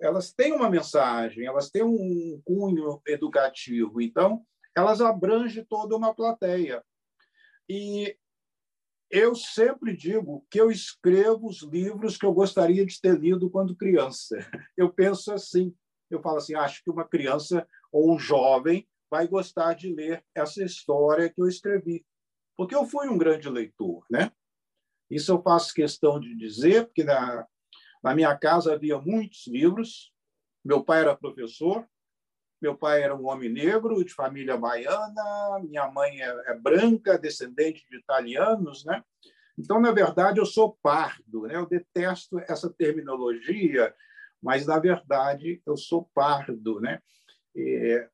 elas têm uma mensagem, elas têm um cunho educativo. Então, elas abrangem toda uma plateia. E eu sempre digo que eu escrevo os livros que eu gostaria de ter lido quando criança. Eu penso assim, eu falo assim, acho que uma criança ou um jovem vai gostar de ler essa história que eu escrevi, porque eu fui um grande leitor, né? Isso eu faço questão de dizer, porque na, na minha casa havia muitos livros. Meu pai era professor, meu pai era um homem negro, de família baiana, minha mãe é, é branca, descendente de italianos, né? Então, na verdade, eu sou pardo, né? Eu detesto essa terminologia, mas na verdade eu sou pardo, né? E,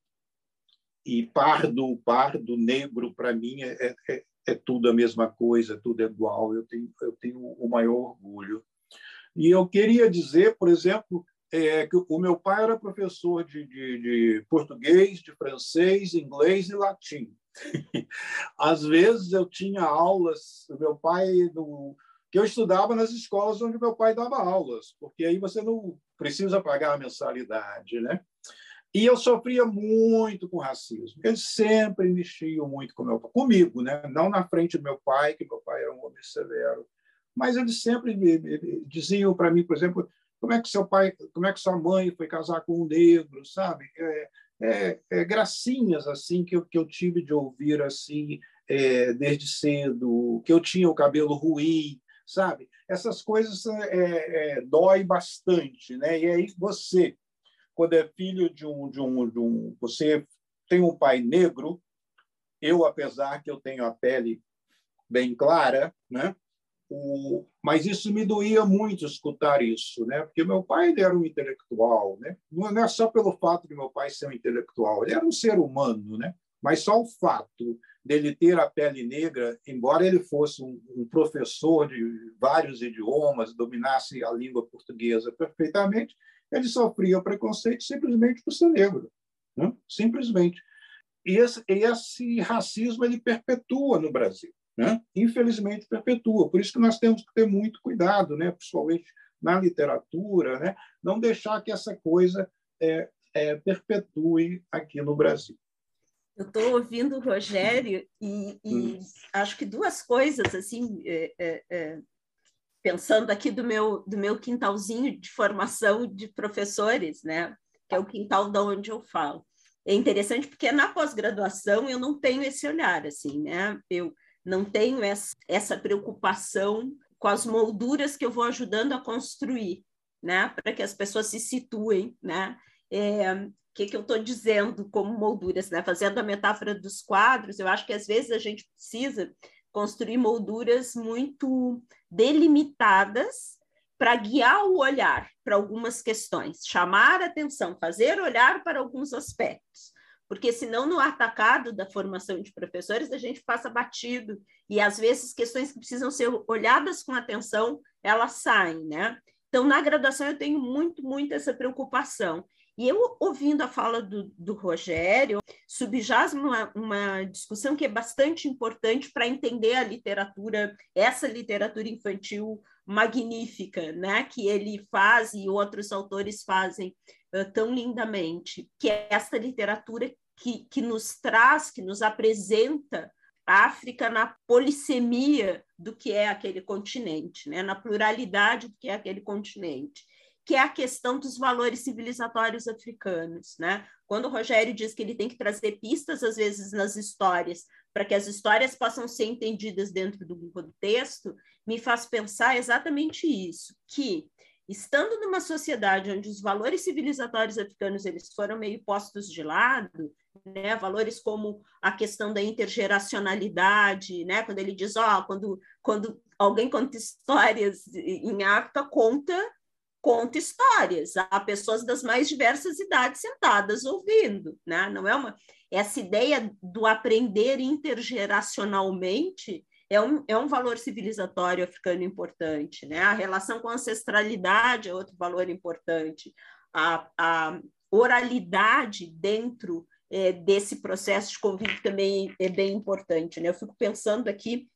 e pardo, pardo, negro, para mim é, é, é, tudo a mesma coisa, tudo é igual. Eu tenho, eu tenho o maior orgulho. E eu queria dizer, por exemplo, é que o meu pai era professor de, de, de português, de francês, inglês e latim. Às vezes eu tinha aulas, meu pai que eu estudava nas escolas onde meu pai dava aulas, porque aí você não precisa pagar a mensalidade, né? E eu sofria muito com racismo. Eles sempre mexiam muito com meu comigo, né? Não na frente do meu pai, que meu pai era um homem severo, mas eles sempre diziam para mim, por exemplo, como é que seu pai, como é que sua mãe foi casar com um negro, sabe? É, é, é gracinhas assim que eu, que eu tive de ouvir assim é, desde cedo, que eu tinha o cabelo ruim, sabe? Essas coisas é, é, dói bastante, né? E aí você, quando é filho de um, de um, de um, você tem um pai negro, eu apesar que eu tenho a pele bem clara, né? O, mas isso me doía muito escutar isso, né? Porque meu pai era um intelectual, né? Não é só pelo fato de meu pai ser um intelectual, ele era um ser humano, né? Mas só o fato dele ter a pele negra, embora ele fosse um, um professor de vários idiomas, dominasse a língua portuguesa perfeitamente, ele sofria preconceito simplesmente por ser negro, né? simplesmente. E esse, esse racismo ele perpetua no Brasil né? infelizmente perpetua. Por isso que nós temos que ter muito cuidado, né? principalmente na literatura, né? não deixar que essa coisa é, é, perpetue aqui no Brasil. Eu estou ouvindo o Rogério e, e hum. acho que duas coisas assim, é, é, é, pensando aqui do meu do meu quintalzinho de formação de professores, né, que é o quintal da onde eu falo. É interessante porque na pós-graduação eu não tenho esse olhar assim, né? Eu não tenho essa, essa preocupação com as molduras que eu vou ajudando a construir, né? Para que as pessoas se situem, né? É, o que, que eu estou dizendo como molduras, né? Fazendo a metáfora dos quadros, eu acho que às vezes a gente precisa construir molduras muito delimitadas para guiar o olhar para algumas questões, chamar atenção, fazer olhar para alguns aspectos. Porque senão no atacado da formação de professores a gente passa batido e às vezes questões que precisam ser olhadas com atenção, elas saem, né? Então na graduação eu tenho muito, muito essa preocupação. E eu, ouvindo a fala do, do Rogério, subjaz uma, uma discussão que é bastante importante para entender a literatura, essa literatura infantil magnífica, né, que ele faz e outros autores fazem uh, tão lindamente, que é essa literatura que, que nos traz, que nos apresenta a África na polissemia do que é aquele continente, né, na pluralidade do que é aquele continente que é a questão dos valores civilizatórios africanos, né? Quando o Rogério diz que ele tem que trazer pistas às vezes nas histórias para que as histórias possam ser entendidas dentro do contexto, me faz pensar exatamente isso, que estando numa sociedade onde os valores civilizatórios africanos eles foram meio postos de lado, né, valores como a questão da intergeracionalidade, né, quando ele diz, ó, quando quando alguém conta histórias em África, conta conta histórias. Há pessoas das mais diversas idades sentadas ouvindo, né? Não é uma essa ideia do aprender intergeracionalmente é um, é um valor civilizatório africano importante, né? A relação com a ancestralidade é outro valor importante. A, a oralidade dentro é, desse processo de convívio também é bem importante, né? Eu fico pensando aqui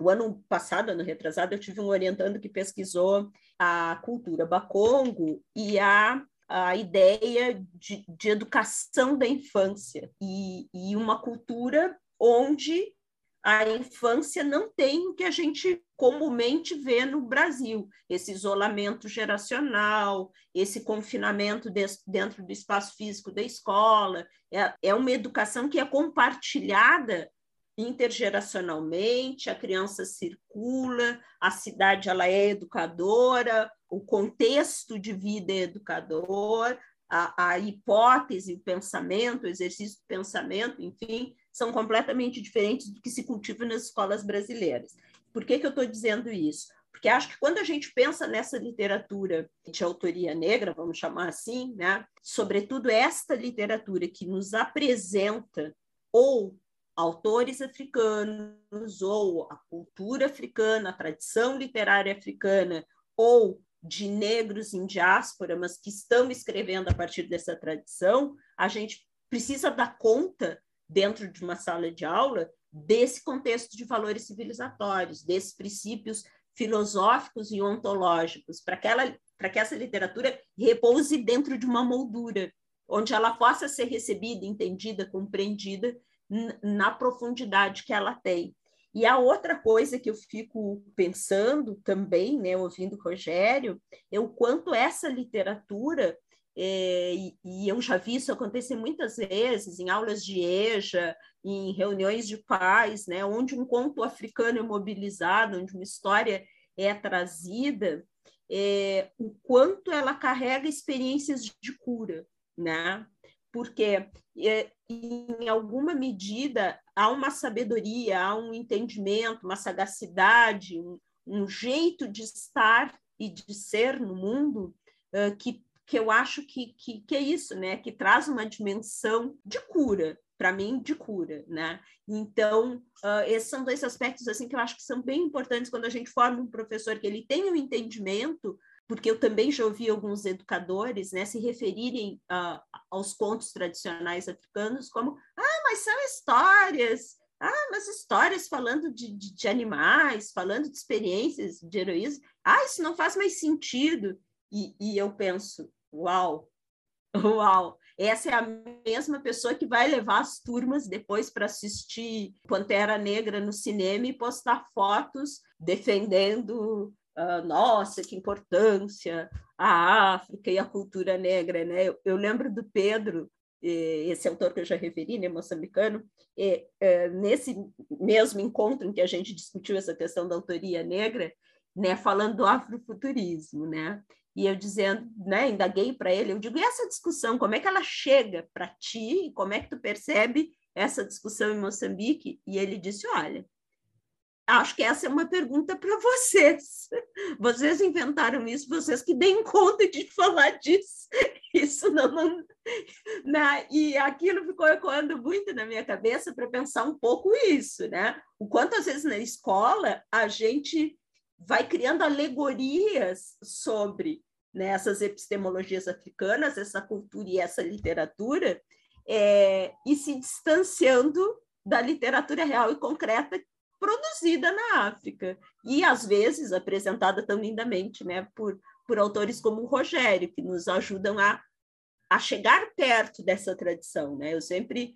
o ano passado, ano retrasado, eu tive um orientando que pesquisou a cultura bacongo e a, a ideia de, de educação da infância e, e uma cultura onde a infância não tem o que a gente comumente vê no Brasil, esse isolamento geracional, esse confinamento dentro do espaço físico da escola. É, é uma educação que é compartilhada intergeracionalmente, a criança circula, a cidade ela é educadora, o contexto de vida é educador, a, a hipótese, o pensamento, o exercício do pensamento, enfim, são completamente diferentes do que se cultiva nas escolas brasileiras. Por que, que eu estou dizendo isso? Porque acho que quando a gente pensa nessa literatura de autoria negra, vamos chamar assim, né? sobretudo esta literatura que nos apresenta ou autores africanos ou a cultura africana, a tradição literária africana ou de negros em diáspora, mas que estão escrevendo a partir dessa tradição, a gente precisa dar conta dentro de uma sala de aula desse contexto de valores civilizatórios, desses princípios filosóficos e ontológicos, para que, ela, que essa literatura repouse dentro de uma moldura, onde ela possa ser recebida, entendida, compreendida na profundidade que ela tem. E a outra coisa que eu fico pensando também, né, ouvindo o Rogério, é o quanto essa literatura, é, e, e, eu já vi isso acontecer muitas vezes em aulas de EJA, em reuniões de pais, né, onde um conto africano é mobilizado, onde uma história é trazida, é, o quanto ela carrega experiências de cura, né? Porque é, em alguma medida, há uma sabedoria, há um entendimento, uma sagacidade, um, um jeito de estar e de ser no mundo uh, que, que eu acho que, que, que, é isso, né? que traz uma dimensão de cura, para mim, de cura. Né? Então, uh, esses são dois aspectos assim que eu acho que são bem importantes quando a gente forma um professor que ele tem um entendimento porque eu também já ouvi alguns educadores né, se referirem uh, aos contos tradicionais africanos como ah, mas são histórias, ah, mas histórias falando de, de, de animais, falando de experiências de heroísmo, ah, isso não faz mais sentido. E, e eu penso, uau, uau, essa é a mesma pessoa que vai levar as turmas depois para assistir Pantera Negra no cinema e postar fotos defendendo uh, nossa, que importância a África e a cultura negra, né? Eu, eu lembro do Pedro, esse autor que eu já referi, né, moçambicano, e, é, nesse mesmo encontro em que a gente discutiu essa questão da autoria negra, né, falando do afrofuturismo, né? E eu dizendo, né, indaguei para ele, eu digo, e essa discussão, como é que ela chega para ti? Como é que tu percebe essa discussão em Moçambique? E ele disse, olha, acho que essa é uma pergunta para vocês. Vocês inventaram isso, vocês que deem conta de falar disso. Isso não, não né? E aquilo ficou ecoando muito na minha cabeça para pensar um pouco isso, né? O quanto às vezes na escola a gente vai criando alegorias sobre né, essas epistemologias africanas, essa cultura e essa literatura, é, e se distanciando da literatura real e concreta produzida na África e às vezes apresentada tão lindamente, né, por por autores como o Rogério, que nos ajudam a, a chegar perto dessa tradição, né? Eu sempre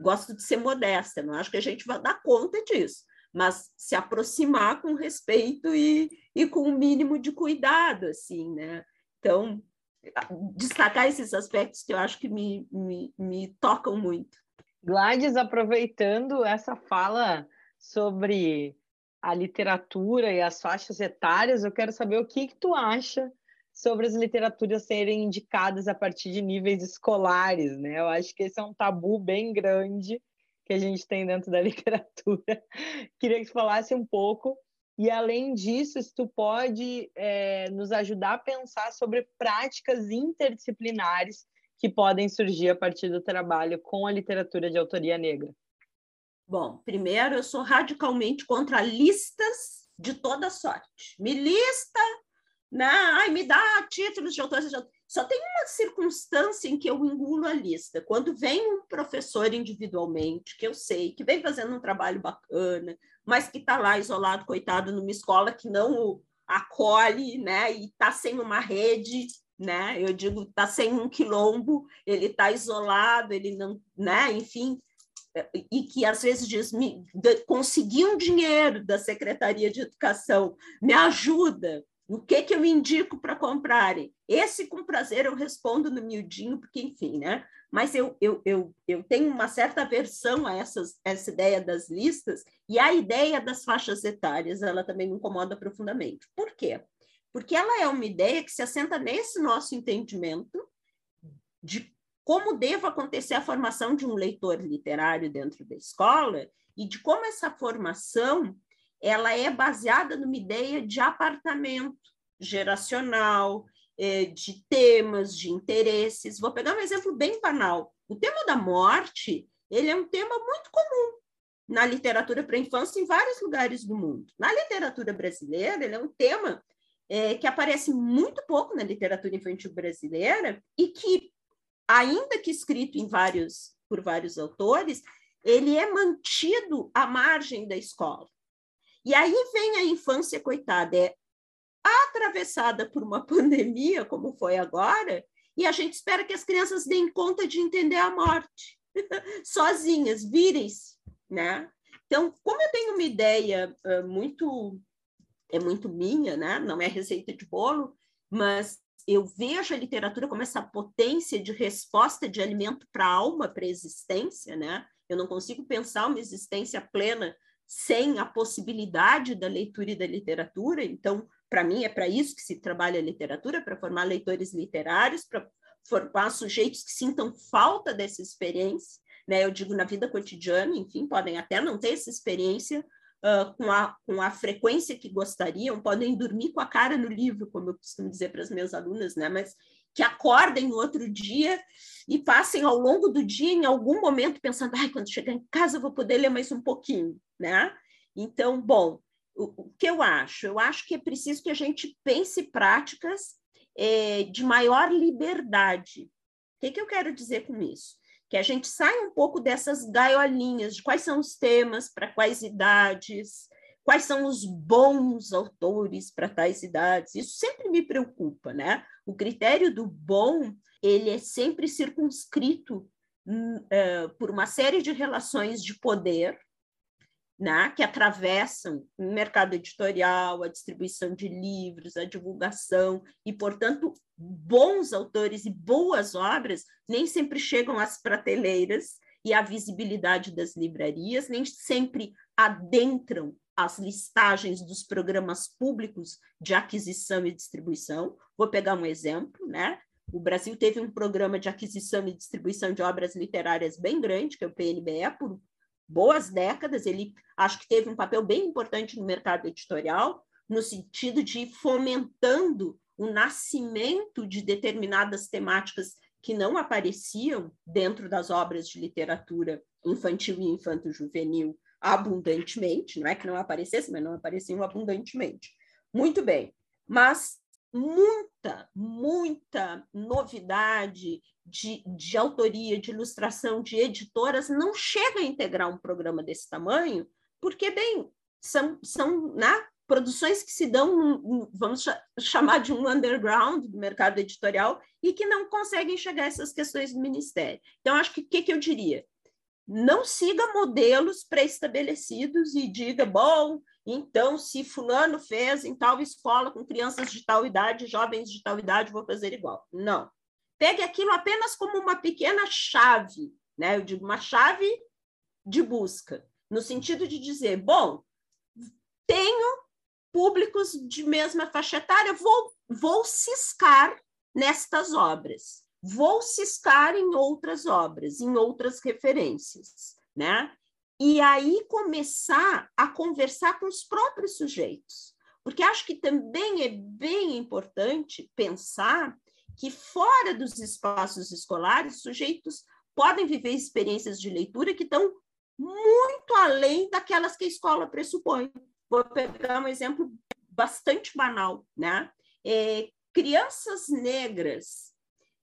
gosto de ser modesta, não acho que a gente vai dar conta disso, mas se aproximar com respeito e, e com o um mínimo de cuidado, assim, né? Então, destacar esses aspectos que eu acho que me, me, me tocam muito. Gladys, aproveitando essa fala sobre a literatura e as faixas etárias, eu quero saber o que, que tu acha sobre as literaturas serem indicadas a partir de níveis escolares, né? Eu acho que esse é um tabu bem grande que a gente tem dentro da literatura. Queria que tu falasse um pouco. E, além disso, se tu pode é, nos ajudar a pensar sobre práticas interdisciplinares que podem surgir a partir do trabalho com a literatura de autoria negra. Bom, primeiro, eu sou radicalmente contra listas de toda sorte. Me lista, né? Ai, me dá títulos de autores. Só tem uma circunstância em que eu engulo a lista. Quando vem um professor individualmente, que eu sei, que vem fazendo um trabalho bacana, mas que está lá isolado, coitado, numa escola que não o acolhe, né? E está sem uma rede, né? Eu digo, está sem um quilombo, ele está isolado, ele não, né? Enfim, e que às vezes diz, me, consegui um dinheiro da Secretaria de Educação, me ajuda, o que que eu indico para comprarem? Esse, com prazer, eu respondo no miudinho, porque, enfim, né? Mas eu, eu, eu, eu tenho uma certa aversão a essas, essa ideia das listas e a ideia das faixas etárias, ela também me incomoda profundamente. Por quê? Porque ela é uma ideia que se assenta nesse nosso entendimento de como deva acontecer a formação de um leitor literário dentro da escola e de como essa formação ela é baseada numa ideia de apartamento geracional, é, de temas, de interesses. Vou pegar um exemplo bem banal. O tema da morte ele é um tema muito comum na literatura para infância em vários lugares do mundo. Na literatura brasileira, ele é um tema é, que aparece muito pouco na literatura infantil brasileira e que ainda que escrito em vários por vários autores, ele é mantido à margem da escola. E aí vem a infância coitada, é atravessada por uma pandemia, como foi agora, e a gente espera que as crianças deem conta de entender a morte, sozinhas, virem-se, né? Então, como eu tenho uma ideia uh, muito é muito minha, né? Não é receita de bolo, mas eu vejo a literatura como essa potência de resposta de alimento para a alma, para a existência, né? Eu não consigo pensar uma existência plena sem a possibilidade da leitura e da literatura. Então, para mim, é para isso que se trabalha a literatura, para formar leitores literários, para formar sujeitos que sintam falta dessa experiência. Né? Eu digo na vida cotidiana, enfim, podem até não ter essa experiência, uh, com, a, com a frequência que gostariam, podem dormir com a cara no livro, como eu costumo dizer para as minhas alunas, né? mas que acordem no outro dia e passem ao longo do dia, em algum momento, pensando, ai, quando chegar em casa eu vou poder ler mais um pouquinho, né? Então, bom, o, o que eu acho? Eu acho que é preciso que a gente pense práticas é, de maior liberdade. O que, que eu quero dizer com isso? que a gente saia um pouco dessas gaiolinhas de quais são os temas para quais idades, quais são os bons autores para tais idades. Isso sempre me preocupa, né? O critério do bom ele é sempre circunscrito uh, por uma série de relações de poder né, que atravessam o mercado editorial, a distribuição de livros, a divulgação, e, portanto, bons autores e boas obras nem sempre chegam às prateleiras e à visibilidade das livrarias, nem sempre adentram as listagens dos programas públicos de aquisição e distribuição. Vou pegar um exemplo, né? O Brasil teve um programa de aquisição e distribuição de obras literárias bem grande, que é o PNBE, por boas décadas. Ele acho que teve um papel bem importante no mercado editorial, no sentido de fomentando o nascimento de determinadas temáticas que não apareciam dentro das obras de literatura infantil e infanto-juvenil abundantemente, não é que não aparecesse, mas não apareciam abundantemente. Muito bem, mas muita, muita novidade de, de autoria, de ilustração, de editoras não chega a integrar um programa desse tamanho, porque, bem, são, são né, produções que se dão, vamos chamar de um underground do mercado editorial e que não conseguem chegar a essas questões do Ministério. Então, acho que o que, que eu diria? Não siga modelos pré-estabelecidos e diga, bom, então, se fulano fez em tal escola com crianças de tal idade, jovens de tal idade, vou fazer igual. Não. Pegue aquilo apenas como uma pequena chave, né? Eu digo uma chave de busca, no sentido de dizer, bom, tenho públicos de mesma faixa etária, vou, vou ciscar nestas obras, vou ciscar em outras obras, em outras referências, né? E aí começar a conversar com os próprios sujeitos, porque acho que também é bem importante pensar que fora dos espaços escolares, sujeitos podem viver experiências de leitura que estão muito além daquelas que a escola pressupõe. Vou pegar um exemplo bastante banal, né? É, crianças negras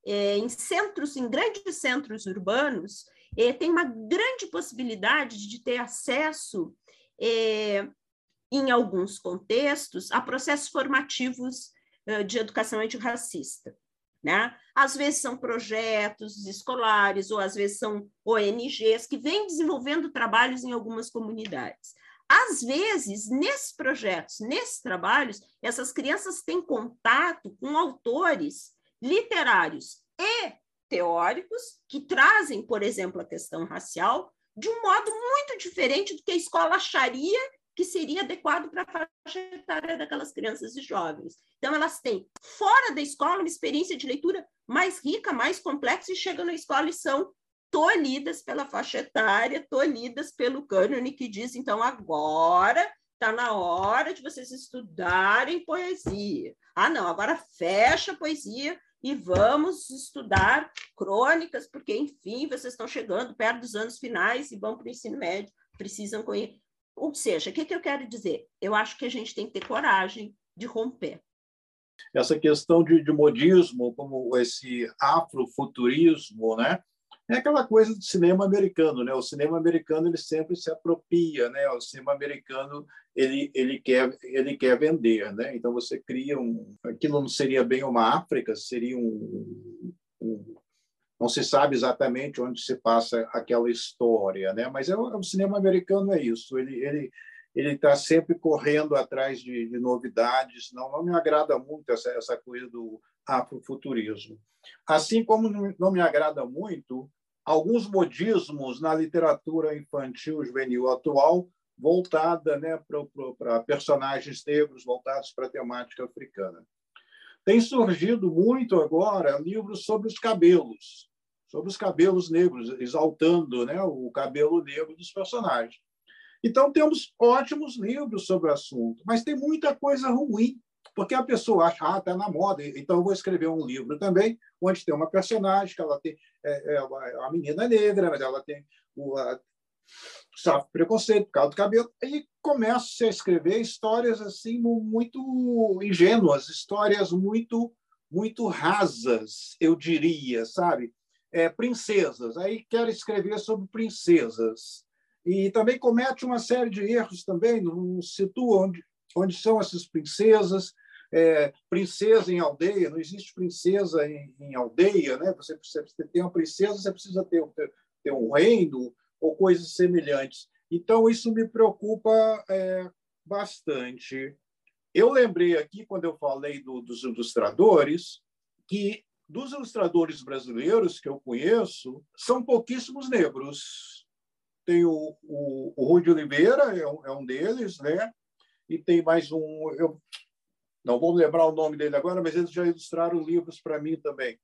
é, em centros, em grandes centros urbanos, é, têm uma grande possibilidade de ter acesso, é, em alguns contextos, a processos formativos é, de educação antirracista. Né? Às vezes são projetos escolares, ou às vezes são ONGs que vêm desenvolvendo trabalhos em algumas comunidades. Às vezes, nesses projetos, nesses trabalhos, essas crianças têm contato com autores literários e teóricos que trazem, por exemplo, a questão racial de um modo muito diferente do que a escola acharia que seria adequado para a faixa etária daquelas crianças e jovens. Então, elas têm, fora da escola, uma experiência de leitura mais rica, mais complexa, e chegam na escola e são tolhidas pela faixa etária, tolhidas pelo cânone que diz, então, agora está na hora de vocês estudarem poesia. Ah, não, agora fecha a poesia e vamos estudar crônicas, porque, enfim, vocês estão chegando perto dos anos finais e vão para o ensino médio, precisam conhecer. Ou seja, o que, que eu quero dizer? Eu acho que a gente tem que ter coragem de romper. Essa questão de, de modismo, como esse afrofuturismo, né? É aquela coisa do cinema americano, né? O cinema americano ele sempre se apropria, né? O cinema americano ele ele quer ele quer vender, né? Então você cria um aquilo não seria bem uma África, seria um, um não se sabe exatamente onde se passa aquela história, né? Mas é, o cinema americano é isso. Ele ele ele está sempre correndo atrás de, de, novidades. Não, não me agrada muito essa, essa coisa do afrofuturismo. Assim como não me agrada muito alguns modismos na literatura infantil juvenil atual voltada né, para personagens negros voltados para a temática africana. Tem surgido muito agora livros sobre os cabelos, sobre os cabelos negros, exaltando né, o cabelo negro dos personagens. Então, temos ótimos livros sobre o assunto, mas tem muita coisa ruim porque a pessoa acha, ah, está na moda, então eu vou escrever um livro também, onde tem uma personagem que ela tem, é, é uma menina negra, mas ela tem o, a, preconceito por causa do cabelo, e começa a escrever histórias assim muito ingênuas, histórias muito muito rasas, eu diria, sabe? É, princesas. Aí quero escrever sobre princesas. E também comete uma série de erros também, não situa onde, onde são essas princesas, é, princesa em aldeia, não existe princesa em, em aldeia, né? Você precisa ter uma princesa, você precisa ter, ter, ter, um reino ou coisas semelhantes. Então isso me preocupa é, bastante. Eu lembrei aqui quando eu falei do, dos ilustradores que dos ilustradores brasileiros que eu conheço são pouquíssimos negros. Tem o, o, o Rui de Oliveira é um, é um deles, né? E tem mais um, eu não vou lembrar o nome dele agora, mas eles já ilustraram livros para mim também.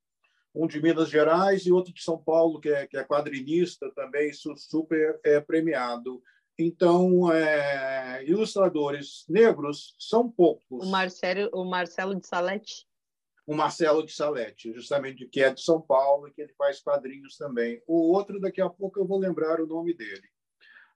um de Minas Gerais e outro de São Paulo, que é, que é quadrinista também, super é, premiado. Então, é, ilustradores negros são poucos. O Marcelo, o Marcelo de Salete? O Marcelo de Salete, justamente, que é de São Paulo e que ele faz quadrinhos também. O outro, daqui a pouco, eu vou lembrar o nome dele.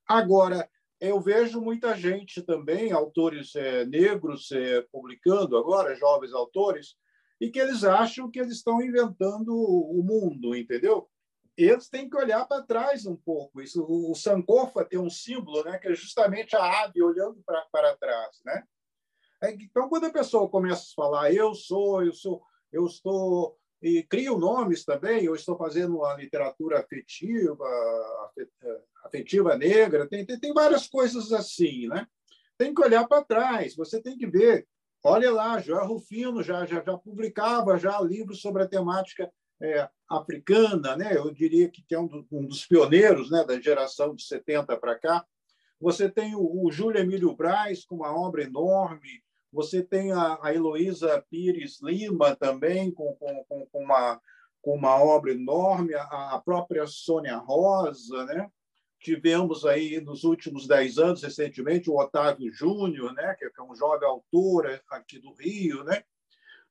Agora, eu vejo muita gente também, autores é, negros é, publicando agora, jovens autores, e que eles acham que eles estão inventando o mundo, entendeu? Eles têm que olhar para trás um pouco. Isso, o Sankofa tem um símbolo, né, que é justamente a ave olhando para, trás, né? É, então, quando a pessoa começa a falar, eu sou, eu sou, eu estou e crio nomes também. Eu estou fazendo uma literatura afetiva, afetiva negra. Tem, tem, tem várias coisas assim, né? Tem que olhar para trás. Você tem que ver Olha lá, João Rufino já, já, já publicava já livros sobre a temática é, africana, né? eu diria que é um, do, um, dos pioneiros né, da geração de 70 para cá. Você tem o, o Júlio Emílio Braz com uma obra enorme, você tem a, a Heloísa Pires Lima também com, com, com, uma, com uma obra enorme, a, a própria Sônia Rosa, né? Tivemos aí nos últimos dez anos, recentemente, o Otávio Júnior, né, que é um jovem autor aqui do Rio, né?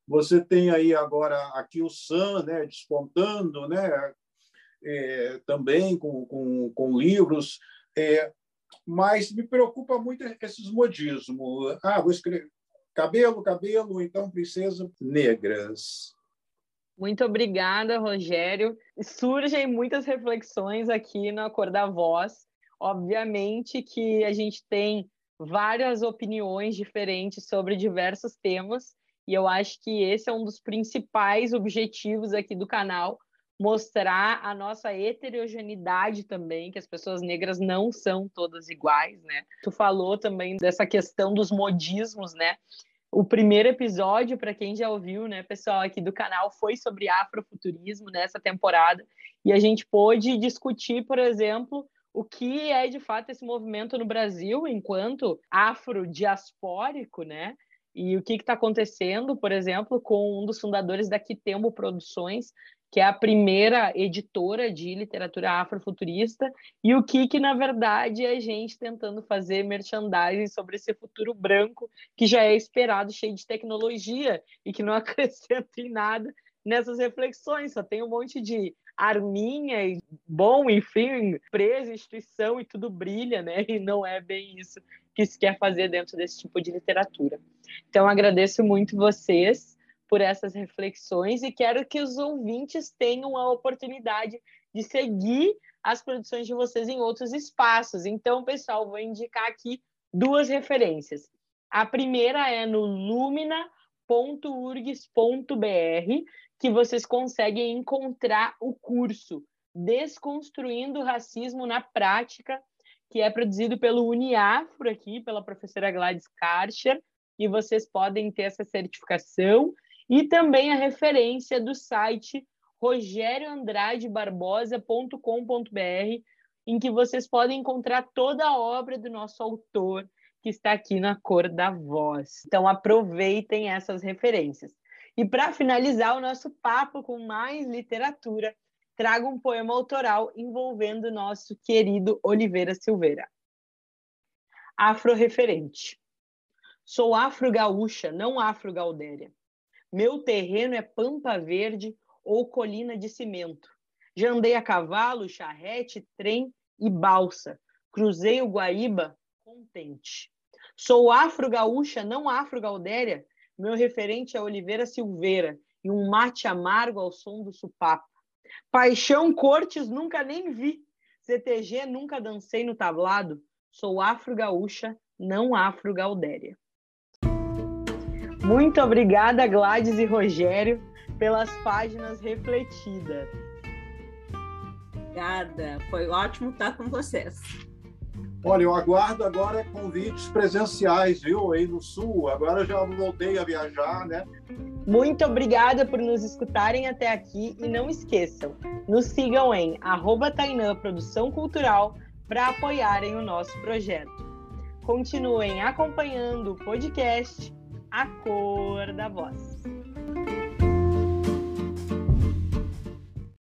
Você tem aí agora aqui o Sam, né, despontando, né, é, também com, com, com livros, é, mas me preocupa muito esses modismos. Ah, vou escrever cabelo, cabelo, então princesa negras. Muito obrigada, Rogério. Surgem muitas reflexões aqui no Cor da Voz. Obviamente que a gente tem várias opiniões diferentes sobre diversos temas, e eu acho que esse é um dos principais objetivos aqui do canal, mostrar a nossa heterogeneidade também, que as pessoas negras não são todas iguais, né? Tu falou também dessa questão dos modismos, né? O primeiro episódio, para quem já ouviu, né, pessoal, aqui do canal, foi sobre afrofuturismo nessa temporada. E a gente pôde discutir, por exemplo, o que é de fato esse movimento no Brasil enquanto afrodiaspórico, né? E o que está acontecendo, por exemplo, com um dos fundadores da Quitembo Produções, que é a primeira editora de literatura afrofuturista, e o que, que na verdade é a gente tentando fazer merchandising sobre esse futuro branco que já é esperado, cheio de tecnologia e que não acrescenta em nada nessas reflexões, só tem um monte de arminha e bom, enfim, presa, instituição e tudo brilha, né? E não é bem isso que se quer fazer dentro desse tipo de literatura. Então, agradeço muito vocês por essas reflexões e quero que os ouvintes tenham a oportunidade de seguir as produções de vocês em outros espaços. Então, pessoal, vou indicar aqui duas referências. A primeira é no lumina.urgs.br, que vocês conseguem encontrar o curso Desconstruindo o Racismo na Prática, que é produzido pelo Uniafro aqui, pela professora Gladys Karcher, e vocês podem ter essa certificação e também a referência do site rogerioandradebarbosa.com.br, em que vocês podem encontrar toda a obra do nosso autor que está aqui na cor da voz. Então aproveitem essas referências. E para finalizar o nosso papo com mais literatura, trago um poema autoral envolvendo nosso querido Oliveira Silveira. Afro-referente. Sou afro-gaúcha, não afro-gaudéria. Meu terreno é pampa verde ou colina de cimento. Já andei a cavalo, charrete, trem e balsa. Cruzei o Guaíba contente. Sou afro-gaúcha, não afro-gaudéria. Meu referente é Oliveira Silveira e um mate amargo ao som do supapo. Paixão Cortes nunca nem vi. CTG nunca dancei no tablado. Sou afro-gaúcha, não afro-gaudéria. Muito obrigada, Gladys e Rogério, pelas páginas refletidas. Obrigada, foi ótimo estar com vocês. Olha, eu aguardo agora convites presenciais, viu, aí no Sul. Agora eu já voltei a viajar, né? Muito obrigada por nos escutarem até aqui e não esqueçam, nos sigam em arroba Tainã Produção Cultural para apoiarem o nosso projeto. Continuem acompanhando o podcast a cor da voz.